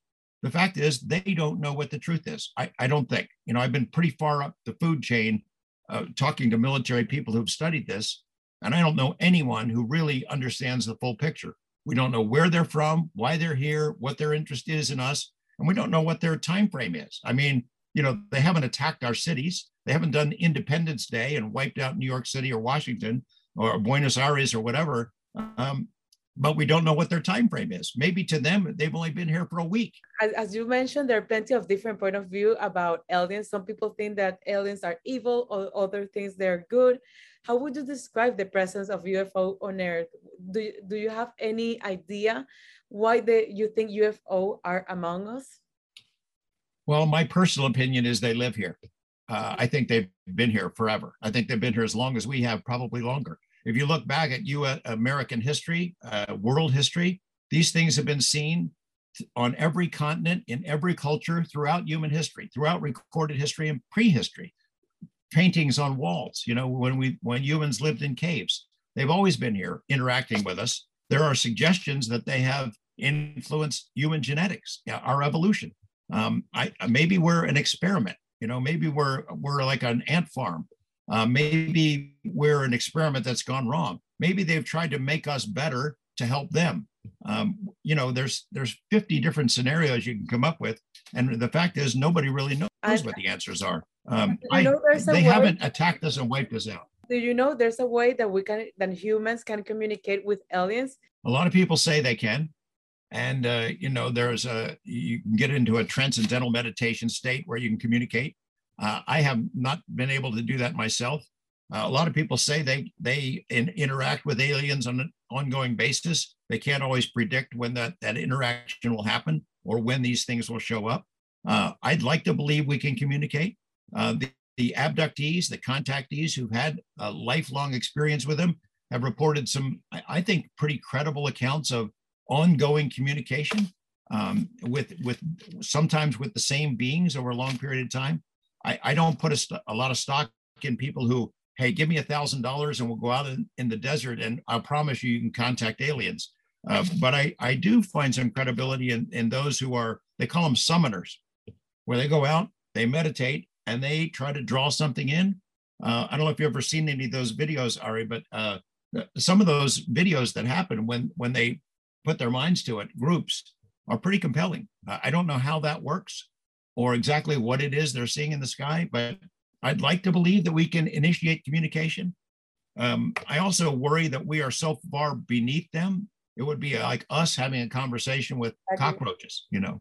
The fact is, they don't know what the truth is. I, I don't think. You know, I've been pretty far up the food chain uh, talking to military people who've studied this, and I don't know anyone who really understands the full picture. We don't know where they're from, why they're here, what their interest is in us, and we don't know what their time frame is. I mean, you know, they haven't attacked our cities. They haven't done Independence Day and wiped out New York City or Washington or Buenos Aires or whatever. Um, but we don't know what their time frame is. Maybe to them, they've only been here for a week. As, as, you mentioned, there are plenty of different point of view about aliens. Some people think that aliens are evil, or other things they're good. How would you describe the presence of UFO on Earth? Do, do you have any idea why the, you think UFO are among us? Well, my personal opinion is they live here. Uh, I think they've been here forever. I think they've been here as long as we have, probably longer. If you look back at U.S. American history, uh, world history, these things have been seen on every continent, in every culture, throughout human history, throughout recorded history and prehistory. Paintings on walls, you know, when we when humans lived in caves, they've always been here interacting with us. There are suggestions that they have influenced human genetics, our evolution. Um, I, maybe we're an experiment. You know, maybe we're we're like an ant farm uh, maybe we're an experiment that's gone wrong. Maybe they've tried to make us better to help them. Um, you know, there's there's 50 different scenarios you can come up with, and the fact is nobody really knows I, what the answers are. Um, I, they haven't attacked us and wiped us out. Do you know there's a way that we can that humans can communicate with aliens? A lot of people say they can, and uh, you know there's a you can get into a transcendental meditation state where you can communicate. Uh, I have not been able to do that myself. Uh, a lot of people say they they in, interact with aliens on an ongoing basis. They can't always predict when that that interaction will happen or when these things will show up. Uh, I'd like to believe we can communicate. Uh, the, the, abductees, the contactees who've had a lifelong experience with them, have reported some, I, think, pretty credible accounts of ongoing communication um, with with sometimes with the same beings over a long period of time. I, I don't put a, a lot of stock in people who, hey, give me a thousand dollars and we'll go out in, in the desert and I'll promise you you can contact aliens. Uh, but I, I do find some credibility in, in those who are, they call them summoners, where they go out, they meditate, and they try to draw something in. Uh, I don't know if you've ever seen any of those videos, Ari, but uh, some of those videos that happen when when they put their minds to it, groups, are pretty compelling. I don't know how that works or exactly what it is they're seeing in the sky, but I'd like to believe that we can initiate communication. Um, I also worry that we are so far beneath them. It would be like us having a conversation with cockroaches, you know.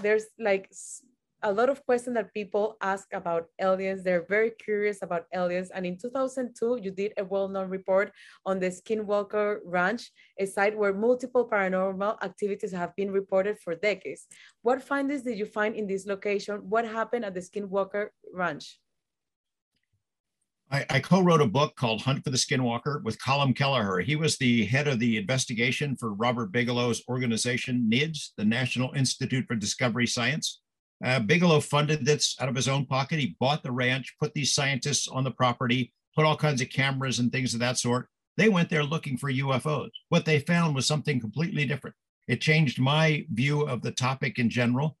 There's like a lot of questions that people ask about aliens. They're very curious about aliens. And in 2002, you did a well-known report on the Skinwalker Ranch, a site where multiple paranormal activities have been reported for decades. What findings did you find in this location? What happened at the Skinwalker Ranch? I, I co-wrote a book called Hunt for the Skinwalker with Colm Kelleher. He was the head of the investigation for Robert Bigelow's organization, NIDS, the National Institute for Discovery Science. Uh, Bigelow funded this out of his own pocket. He bought the ranch, put these scientists on the property, put all kinds of cameras and things of that sort. They went there looking for UFOs. What they found was something completely different. It changed my view of the topic in general.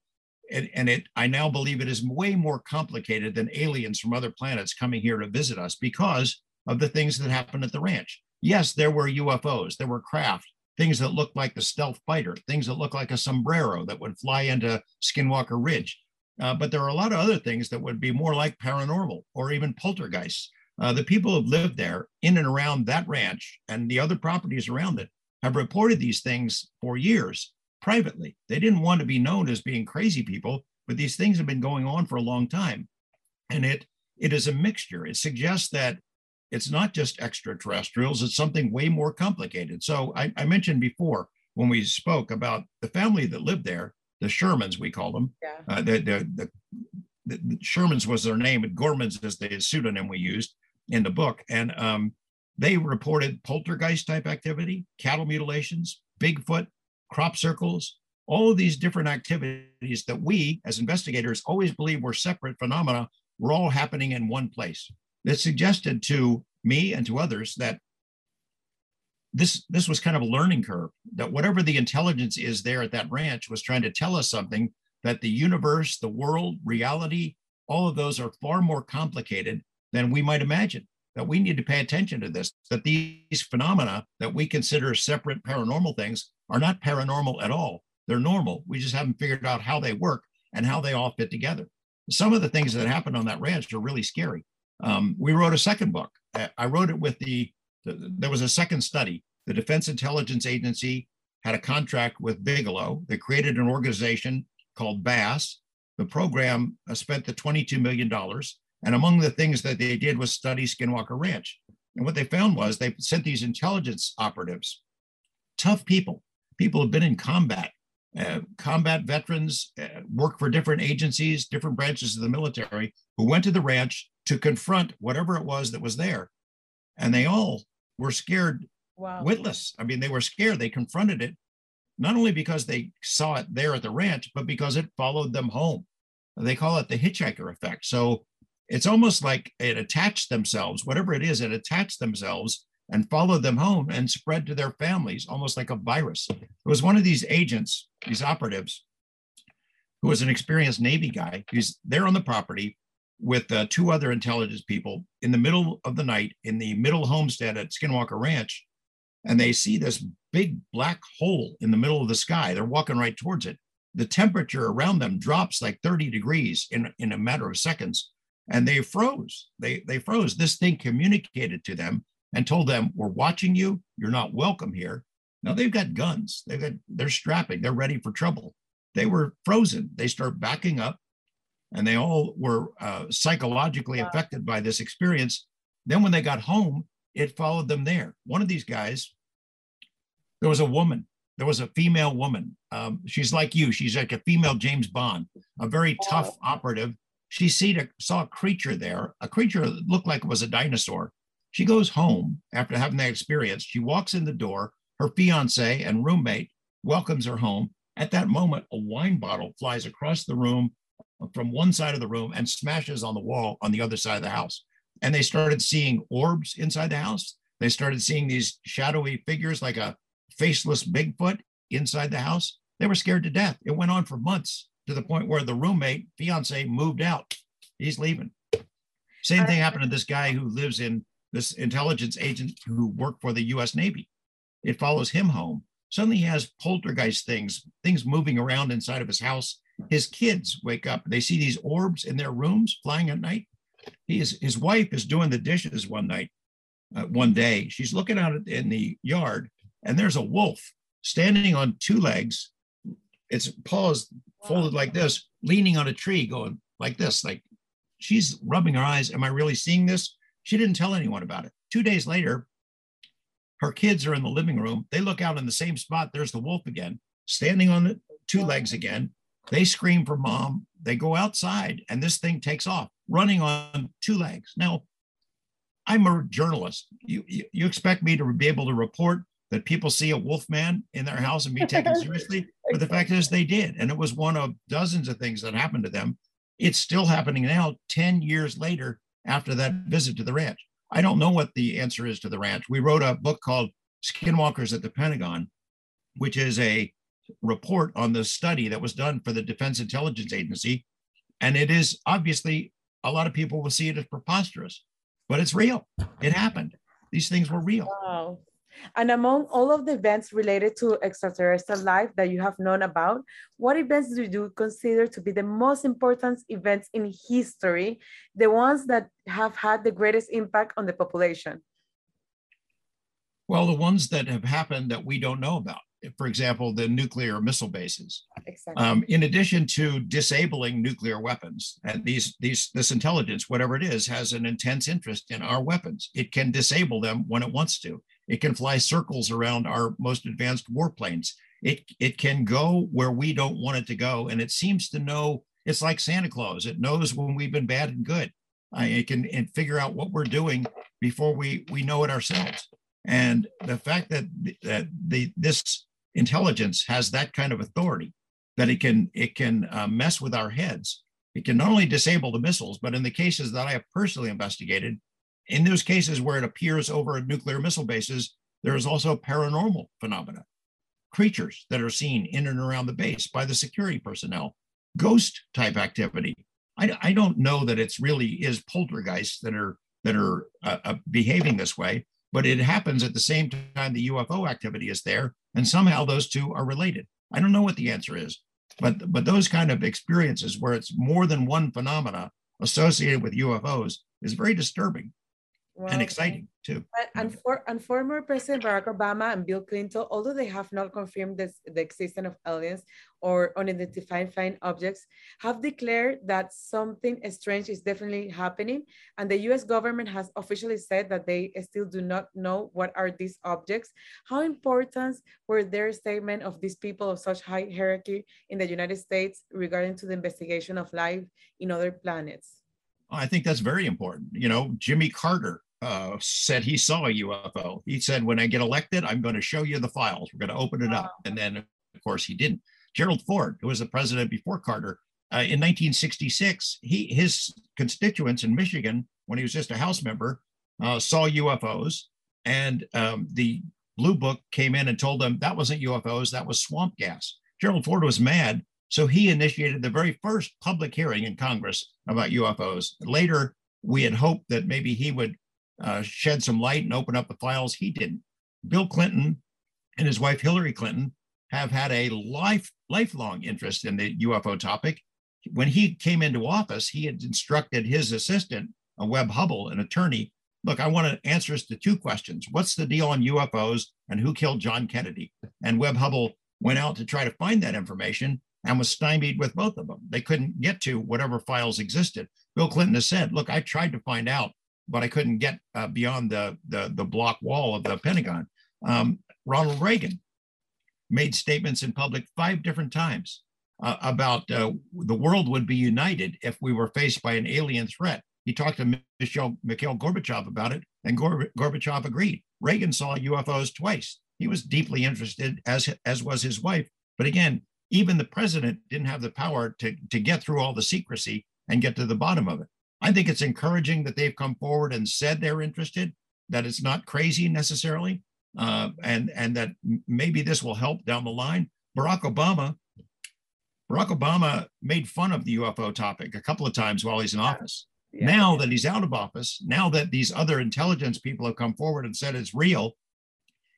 And, and it, I now believe it is way more complicated than aliens from other planets coming here to visit us because of the things that happened at the ranch. Yes, there were UFOs, there were craft, things that look like the stealth fighter, things that look like a sombrero that would fly into Skinwalker Ridge. Uh, but there are a lot of other things that would be more like paranormal or even poltergeists. Uh, the people who have lived there in and around that ranch and the other properties around it have reported these things for years privately. They didn't want to be known as being crazy people, but these things have been going on for a long time. And it it is a mixture. It suggests that it's not just extraterrestrials, it's something way more complicated. So I, I mentioned before when we spoke about the family that lived there, the Shermans, we call them. Yeah. Uh, the, the, the, the, Shermans was their name, and Gormans is the pseudonym we used in the book. And um, they reported poltergeist type activity, cattle mutilations, Bigfoot, crop circles, all of these different activities that we as investigators always believe were separate phenomena were all happening in one place. That suggested to me and to others that this this was kind of a learning curve that whatever the intelligence is there at that ranch was trying to tell us something that the universe the world reality all of those are far more complicated than we might imagine that we need to pay attention to this that these phenomena that we consider separate paranormal things are not paranormal at all. They're normal. We just haven't figured out how they work and how they all fit together. Some of the things that happened on that ranch are really scary um, we wrote a second book i wrote it with the there was a second study. The Defense Intelligence Agency had a contract with Bigelow. They created an organization called BAASS. The program uh, spent the $22 million. And among the things that they did was study Skinwalker Ranch. And what they found was they sent these intelligence operatives, tough people, people who've been in combat, uh, combat veterans, uh, work for different agencies, different branches of the military, who went to the ranch to confront whatever it was that was there. And they all were scared wow. witless. I mean, they were scared. They confronted it, not only because they saw it there at the ranch, but because it followed them home. They call it the hitchhiker effect. So it's almost like it attached themselves, whatever it is, it attached themselves and followed them home and spread to their families, almost like a virus. It was one of these agents, these operatives, who was an experienced Navy guy. He's there on the property with uh, two other intelligence people in the middle of the night in the middle homestead at Skinwalker Ranch. And they see this big black hole in the middle of the sky. They're walking right towards it. The temperature around them drops like 30 degrees in, in a matter of seconds. And they froze. They, they froze. This thing communicated to them and told them, We're watching you. You're not welcome here. Now they've got guns. They've got, they're strapping. They're ready for trouble. They were frozen. They start backing up and they all were uh, psychologically wow. affected by this experience. Then when they got home, it followed them there. One of these guys, there was a woman. There was a female woman. Um, she's like you. She's like a female James Bond, a very tough operative. She a, saw a creature there, a creature that looked like it was a dinosaur. She goes home after having that experience. She walks in the door. Her fiance and roommate welcomes her home. At that moment, a wine bottle flies across the room from one side of the room and smashes on the wall on the other side of the house. And they started seeing orbs inside the house. They started seeing these shadowy figures like a faceless Bigfoot inside the house. They were scared to death. It went on for months to the point where the roommate, fiance, moved out. He's leaving. Same uh, thing happened to this guy who lives in this intelligence agent who worked for the US Navy. It follows him home. Suddenly he has poltergeist things, things moving around inside of his house his kids wake up, they see these orbs in their rooms flying at night. He is, his wife is doing the dishes one night, uh, one day. She's looking out in the yard, and there's a wolf standing on two legs. Its paws folded like this, leaning on a tree, going like this. Like she's rubbing her eyes. Am I really seeing this? She didn't tell anyone about it. Two days later, her kids are in the living room. They look out in the same spot. There's the wolf again, standing on the two legs again, they scream for mom. They go outside, and this thing takes off, running on two legs. Now, I'm a journalist. You, you, you expect me to be able to report that people see a wolf man in their house and be taken seriously? But the fact is, they did. And it was one of dozens of things that happened to them. It's still happening now, 10 years later after that visit to the ranch. I don't know what the answer is to the ranch. We wrote a book called Skinwalkers at the Pentagon, which is a report on the study that was done for the Defense Intelligence Agency. And it is obviously a lot of people will see it as preposterous, but it's real. It happened. These things were real. Wow. And among all of the events related to extraterrestrial life that you have known about, what events do you consider to be the most important events in history, the ones that have had the greatest impact on the population? Well, the ones that have happened that we don't know about. For example, the nuclear missile bases. Exactly. Um, in addition to disabling nuclear weapons, and these these this intelligence, whatever it is, has an intense interest in our weapons. It can disable them when it wants to. It can fly circles around our most advanced warplanes. It it can go where we don't want it to go, and it seems to know. It's like Santa Claus. It knows when we've been bad and good. Uh, it can and figure out what we're doing before we we know it ourselves. And the fact that, that the, this intelligence has that kind of authority, that it can, it can uh, mess with our heads. It can not only disable the missiles, but in the cases that I have personally investigated, in those cases where it appears over nuclear missile bases, there is also paranormal phenomena, creatures that are seen in and around the base by the security personnel, ghost type activity. I, I don't know that it's really is poltergeists that are that are uh, uh, behaving this way, but it happens at the same time the UFO activity is there, and somehow those two are related. I don't know what the answer is, but but those kind of experiences where it's more than one phenomena associated with UFOs is very disturbing and exciting too. And, for, and former President Barack Obama and Bill Clinton, although they have not confirmed this, the existence of aliens or unidentified flying objects, have declared that something strange is definitely happening. And the US government has officially said that they still do not know what are these objects. How important were their statement of these people of such high hierarchy in the United States regarding to the investigation of life in other planets? I think that's very important. You know, Jimmy Carter uh, said he saw a UFO. He said, when I get elected, I'm going to show you the files. We're going to open it up. And then, of course, he didn't. Gerald Ford, who was the president before Carter, uh, in 1966, he his constituents in Michigan, when he was just a House member, uh, saw UFOs, and um, the Blue Book came in and told them that wasn't UFOs, that was swamp gas. Gerald Ford was mad, so he initiated the very first public hearing in Congress about UFOs. Later, we had hoped that maybe he would uh, shed some light and open up the files. He didn't. Bill Clinton and his wife Hillary Clinton have had a life lifelong interest in the UFO topic. When he came into office, he had instructed his assistant, Webb Hubbell, an attorney, look, I want to answers to two questions. What's the deal on UFOs and who killed John Kennedy? And Webb Hubbell went out to try to find that information and was stymied with both of them. They couldn't get to whatever files existed. Bill Clinton has said, look, I tried to find out but I couldn't get uh, beyond the, the, the block wall of the Pentagon. Um, Ronald Reagan made statements in public five different times uh, about uh, the world would be united if we were faced by an alien threat. He talked to Michelle, Mikhail Gorbachev about it, and Gor- Gorbachev agreed. Reagan saw UFOs twice. He was deeply interested, as as was his wife. But again, even the president didn't have the power to to get through all the secrecy and get to the bottom of it. I think it's encouraging that they've come forward and said they're interested, that it's not crazy necessarily, uh, and, and that maybe this will help down the line. Barack Obama, Barack Obama made fun of the UFO topic a couple of times while he's in office. Yeah. Now that he's out of office, now that these other intelligence people have come forward and said it's real,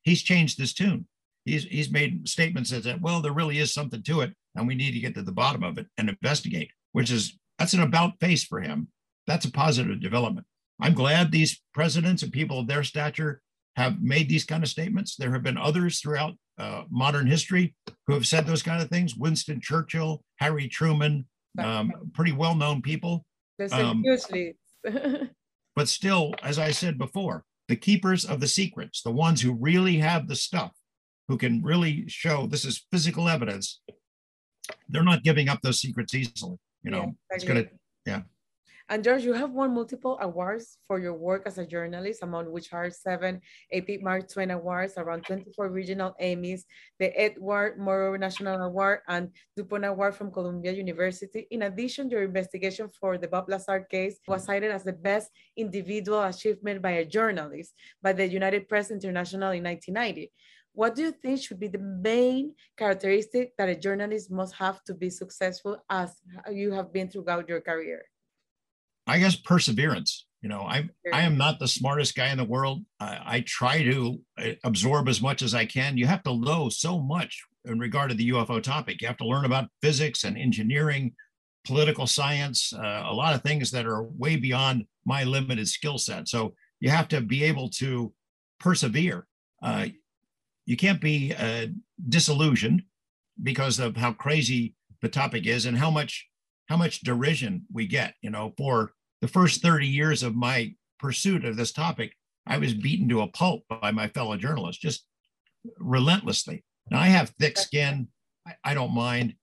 he's changed his tune. He's, he's made statements that said, well, there really is something to it, and we need to get to the bottom of it and investigate, which is that's an about face for him that's a positive development. I'm glad these presidents and people of their stature have made these kind of statements. There have been others throughout uh, modern history who have said those kind of things. Winston Churchill, Harry Truman, um, pretty well-known people. Um, but still, as I said before, the keepers of the secrets, the ones who really have the stuff, who can really show this is physical evidence, they're not giving up those secrets easily. You know, yeah, it's gonna, yeah. And George, you have won multiple awards for your work as a journalist, among which are seven AP Mark Twain Awards, around 24 regional Emmys, the Edward Murrow National Award, and DuPont Award from Columbia University. In addition, your investigation for the Bob Lazar case was cited as the best individual achievement by a journalist by the United Press International in 1990. What do you think should be the main characteristic that a journalist must have to be successful as you have been throughout your career? I guess perseverance. You know, I I am not the smartest guy in the world. I, I try to uh, absorb as much as I can. You have to know so much in regard to the UFO topic. You have to learn about physics and engineering, political science, uh, a lot of things that are way beyond my limited skill set. So you have to be able to persevere. Uh, you can't be uh, disillusioned because of how crazy the topic is and how much how much derision we get. You know, for the first 30 years of my pursuit of this topic, I was beaten to a pulp by my fellow journalists, just relentlessly. Now I have thick skin. I, I don't mind.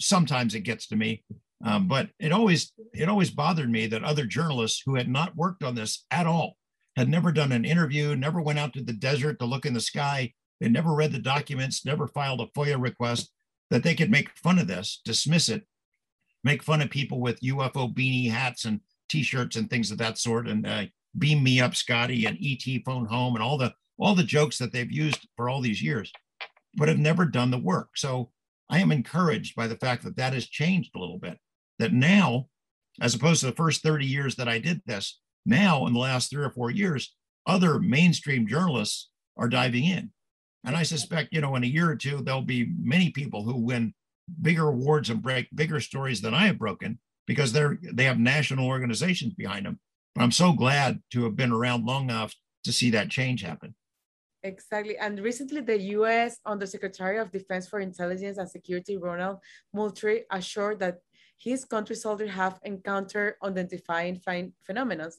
Sometimes it gets to me, um, but it always it always bothered me that other journalists who had not worked on this at all, had never done an interview, never went out to the desert to look in the sky, they never read the documents, never filed a FOIA request, that they could make fun of this, dismiss it, make fun of people with UFO beanie hats and T-shirts and things of that sort, and uh, beam me up, Scotty, and ET phone home, and all the all the jokes that they've used for all these years, but have never done the work. So I am encouraged by the fact that that has changed a little bit. That now, as opposed to the first 30 years that I did this, now in the last three or four years, other mainstream journalists are diving in. And I suspect, you know, in a year or two, there'll be many people who win bigger awards and break bigger stories than I have broken because they're they have national organizations behind them. But I'm so glad to have been around long enough to see that change happen. Exactly. And recently, the U.S. Undersecretary of Defense for Intelligence and Security, Ronald Moultrie, assured that his country soldiers have encountered unidentified phenomena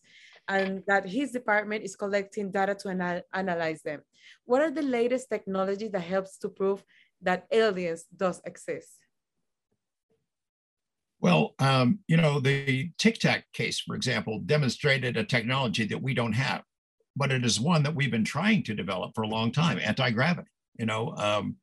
and that his department is collecting data to anal analyze them. What are the latest technology that helps to prove that aliens does exist? Well, um, you know, the Tic Tac case, for example, demonstrated a technology that we don't have, but it is one that we've been trying to develop for a long time, anti-gravity. You know, um,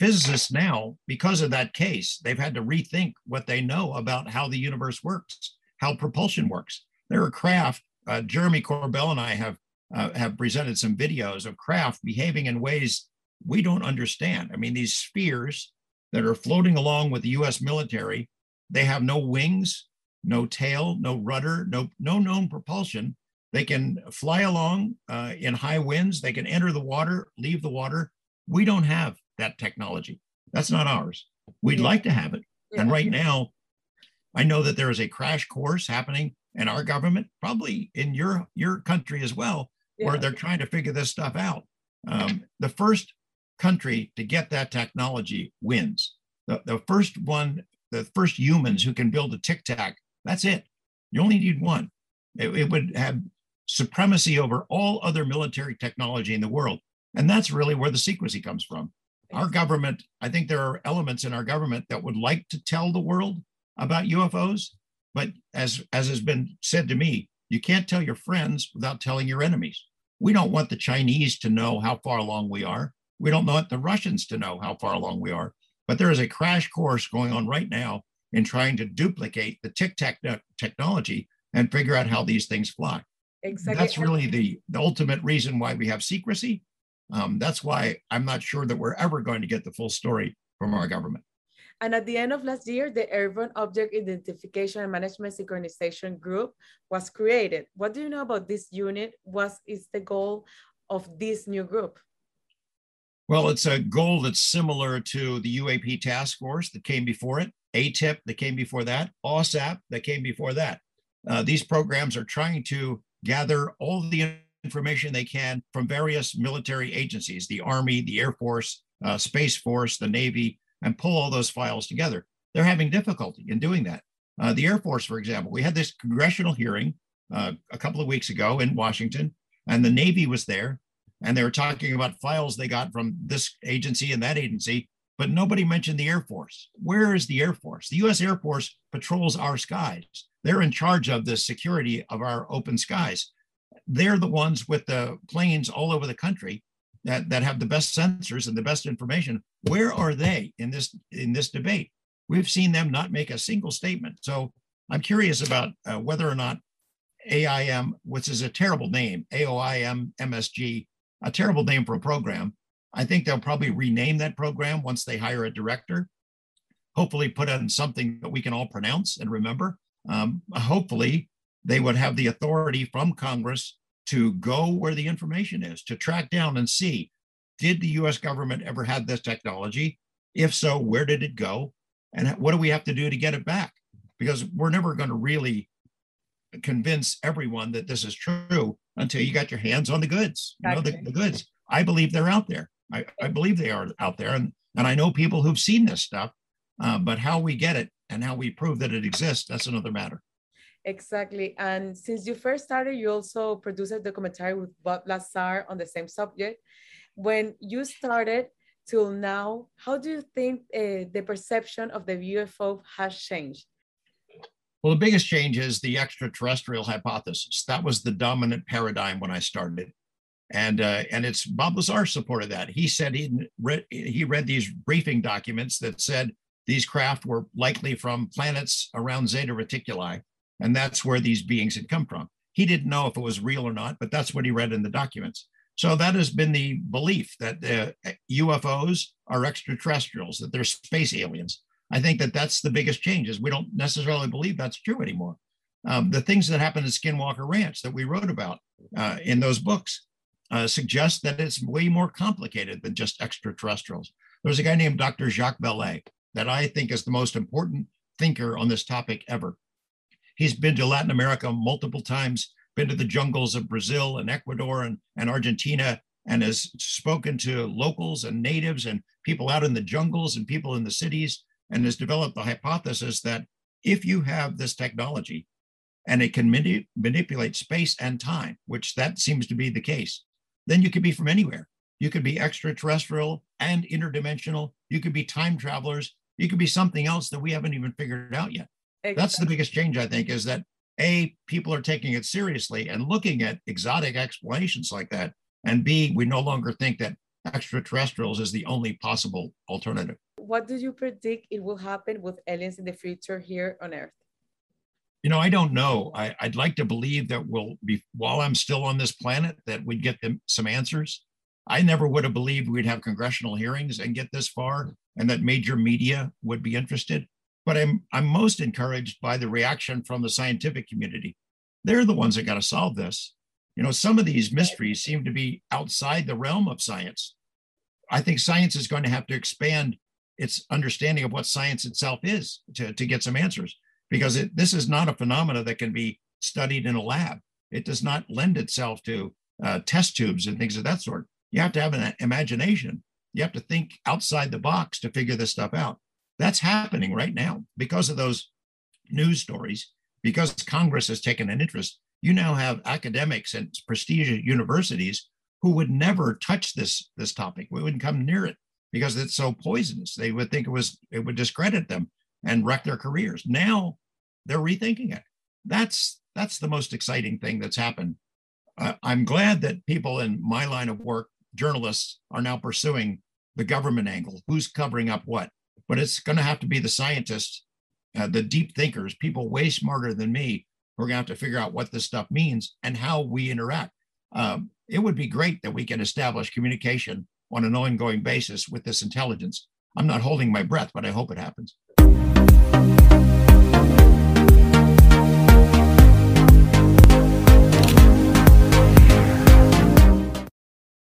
physicists now, because of that case, they've had to rethink what they know about how the universe works, how propulsion works. There are craft uh, Jeremy Corbell and I have uh, have presented some videos of craft behaving in ways we don't understand. I mean, these spheres that are floating along with the U.S. military, they have no wings, no tail, no rudder, no no known propulsion. They can fly along uh, in high winds. They can enter the water, leave the water. We don't have that technology. That's not ours. We'd yeah. like to have it. Yeah. And right now, I know that there is a crash course happening and our government, probably in your your country as well, yeah. where they're trying to figure this stuff out. Um, the first country to get that technology wins. The, the first one, the first humans who can build a tic tac, that's it. You only need one. It, it would have supremacy over all other military technology in the world. And that's really where the secrecy comes from. Our government, I think there are elements in our government that would like to tell the world about UFOs, but as, as has been said to me, you can't tell your friends without telling your enemies. We don't want the Chinese to know how far along we are. We don't want the Russians to know how far along we are. But there is a crash course going on right now in trying to duplicate the tic tac technology and figure out how these things fly. Exactly. That's really the, the ultimate reason why we have secrecy. Um, that's why I'm not sure that we're ever going to get the full story from our government. And at the end of last year, the Airborne Object Identification and Management Synchronization Group was created. What do you know about this unit? What is the goal of this new group? Well, it's a goal that's similar to the UAP task force that came before it, AATIP that came before that, AAWSAP that came before that. Uh, these programs are trying to gather all the information they can from various military agencies, the Army, the Air Force, uh, Space Force, the Navy, and pull all those files together. They're having difficulty in doing that. Uh, the Air Force, for example, we had this congressional hearing uh, a couple of weeks ago in Washington, and the Navy was there, and they were talking about files they got from this agency and that agency, but nobody mentioned the Air Force. Where is the Air Force? The US Air Force patrols our skies. They're in charge of the security of our open skies. They're the ones with the planes all over the country that, that have the best sensors and the best information. Where are they in this in this debate? We've seen them not make a single statement. So I'm curious about uh, whether or not AIM, which is a terrible name, AOIM MSG, a terrible name for a program. I think they'll probably rename that program once they hire a director. Hopefully, put in something that we can all pronounce and remember. Um, hopefully, they would have the authority from Congress to go where the information is, to track down and see did the US government ever have this technology? If so, where did it go? And what do we have to do to get it back? Because we're never going to really convince everyone that this is true until you got your hands on the goods. You know, the, the goods. I believe they're out there. I, I believe they are out there. And, and I know people who've seen this stuff, uh, but how we get it and how we prove that it exists, that's another matter. Exactly. And since you first started, you also produced a documentary with Bob Lazar on the same subject. When you started till now, how do you think uh, the perception of the UFO has changed? Well, the biggest change is the extraterrestrial hypothesis. That was the dominant paradigm when I started. And, uh, and it's Bob Lazar supported that. He said he read, he read these briefing documents that said these craft were likely from planets around Zeta Reticuli and that's where these beings had come from. He didn't know if it was real or not, but that's what he read in the documents. So that has been the belief that the UFOs are extraterrestrials, that they're space aliens. I think that that's the biggest change is we don't necessarily believe that's true anymore. Um, the things that happened at Skinwalker Ranch that we wrote about uh, in those books uh, suggest that it's way more complicated than just extraterrestrials. There's a guy named Dr. Jacques Vallée that I think is the most important thinker on this topic ever. He's been to Latin America multiple times, been to the jungles of Brazil and Ecuador and, and Argentina, and has spoken to locals and natives and people out in the jungles and people in the cities, and has developed the hypothesis that if you have this technology and it can mani- manipulate space and time, which that seems to be the case, then you could be from anywhere. You could be extraterrestrial and interdimensional. You could be time travelers. You could be something else that we haven't even figured out yet. Exactly. That's the biggest change, I think, is that A, people are taking it seriously and looking at exotic explanations like that. And B, we no longer think that extraterrestrials is the only possible alternative. What do you predict it will happen with aliens in the future here on Earth? You know, I don't know. I, would like to believe that we'll be, while I'm still on this planet, that we'd get them some answers. I never would have believed we'd have congressional hearings and get this far and that major media would be interested. But I'm, I'm most encouraged by the reaction from the scientific community. They're the ones that got to solve this. You know, some of these mysteries seem to be outside the realm of science. I think science is going to have to expand its understanding of what science itself is to, to get some answers because it, this is not a phenomena that can be studied in a lab. It does not lend itself to uh, test tubes and things of that sort. You have to have an imagination. You have to think outside the box to figure this stuff out. That's happening right now because of those news stories, because Congress has taken an interest. You now have academics and prestigious universities who would never touch this, this topic. We wouldn't come near it because it's so poisonous. They would think it was it would discredit them and wreck their careers. Now they're rethinking it. That's that's the most exciting thing that's happened. Uh, I'm glad that people in my line of work, journalists, are now pursuing the government angle. Who's covering up what? But it's going to have to be the scientists, uh, the deep thinkers, people way smarter than me, who are going to have to figure out what this stuff means and how we interact. Um, it would be great that we can establish communication on an ongoing basis with this intelligence. I'm not holding my breath, but I hope it happens.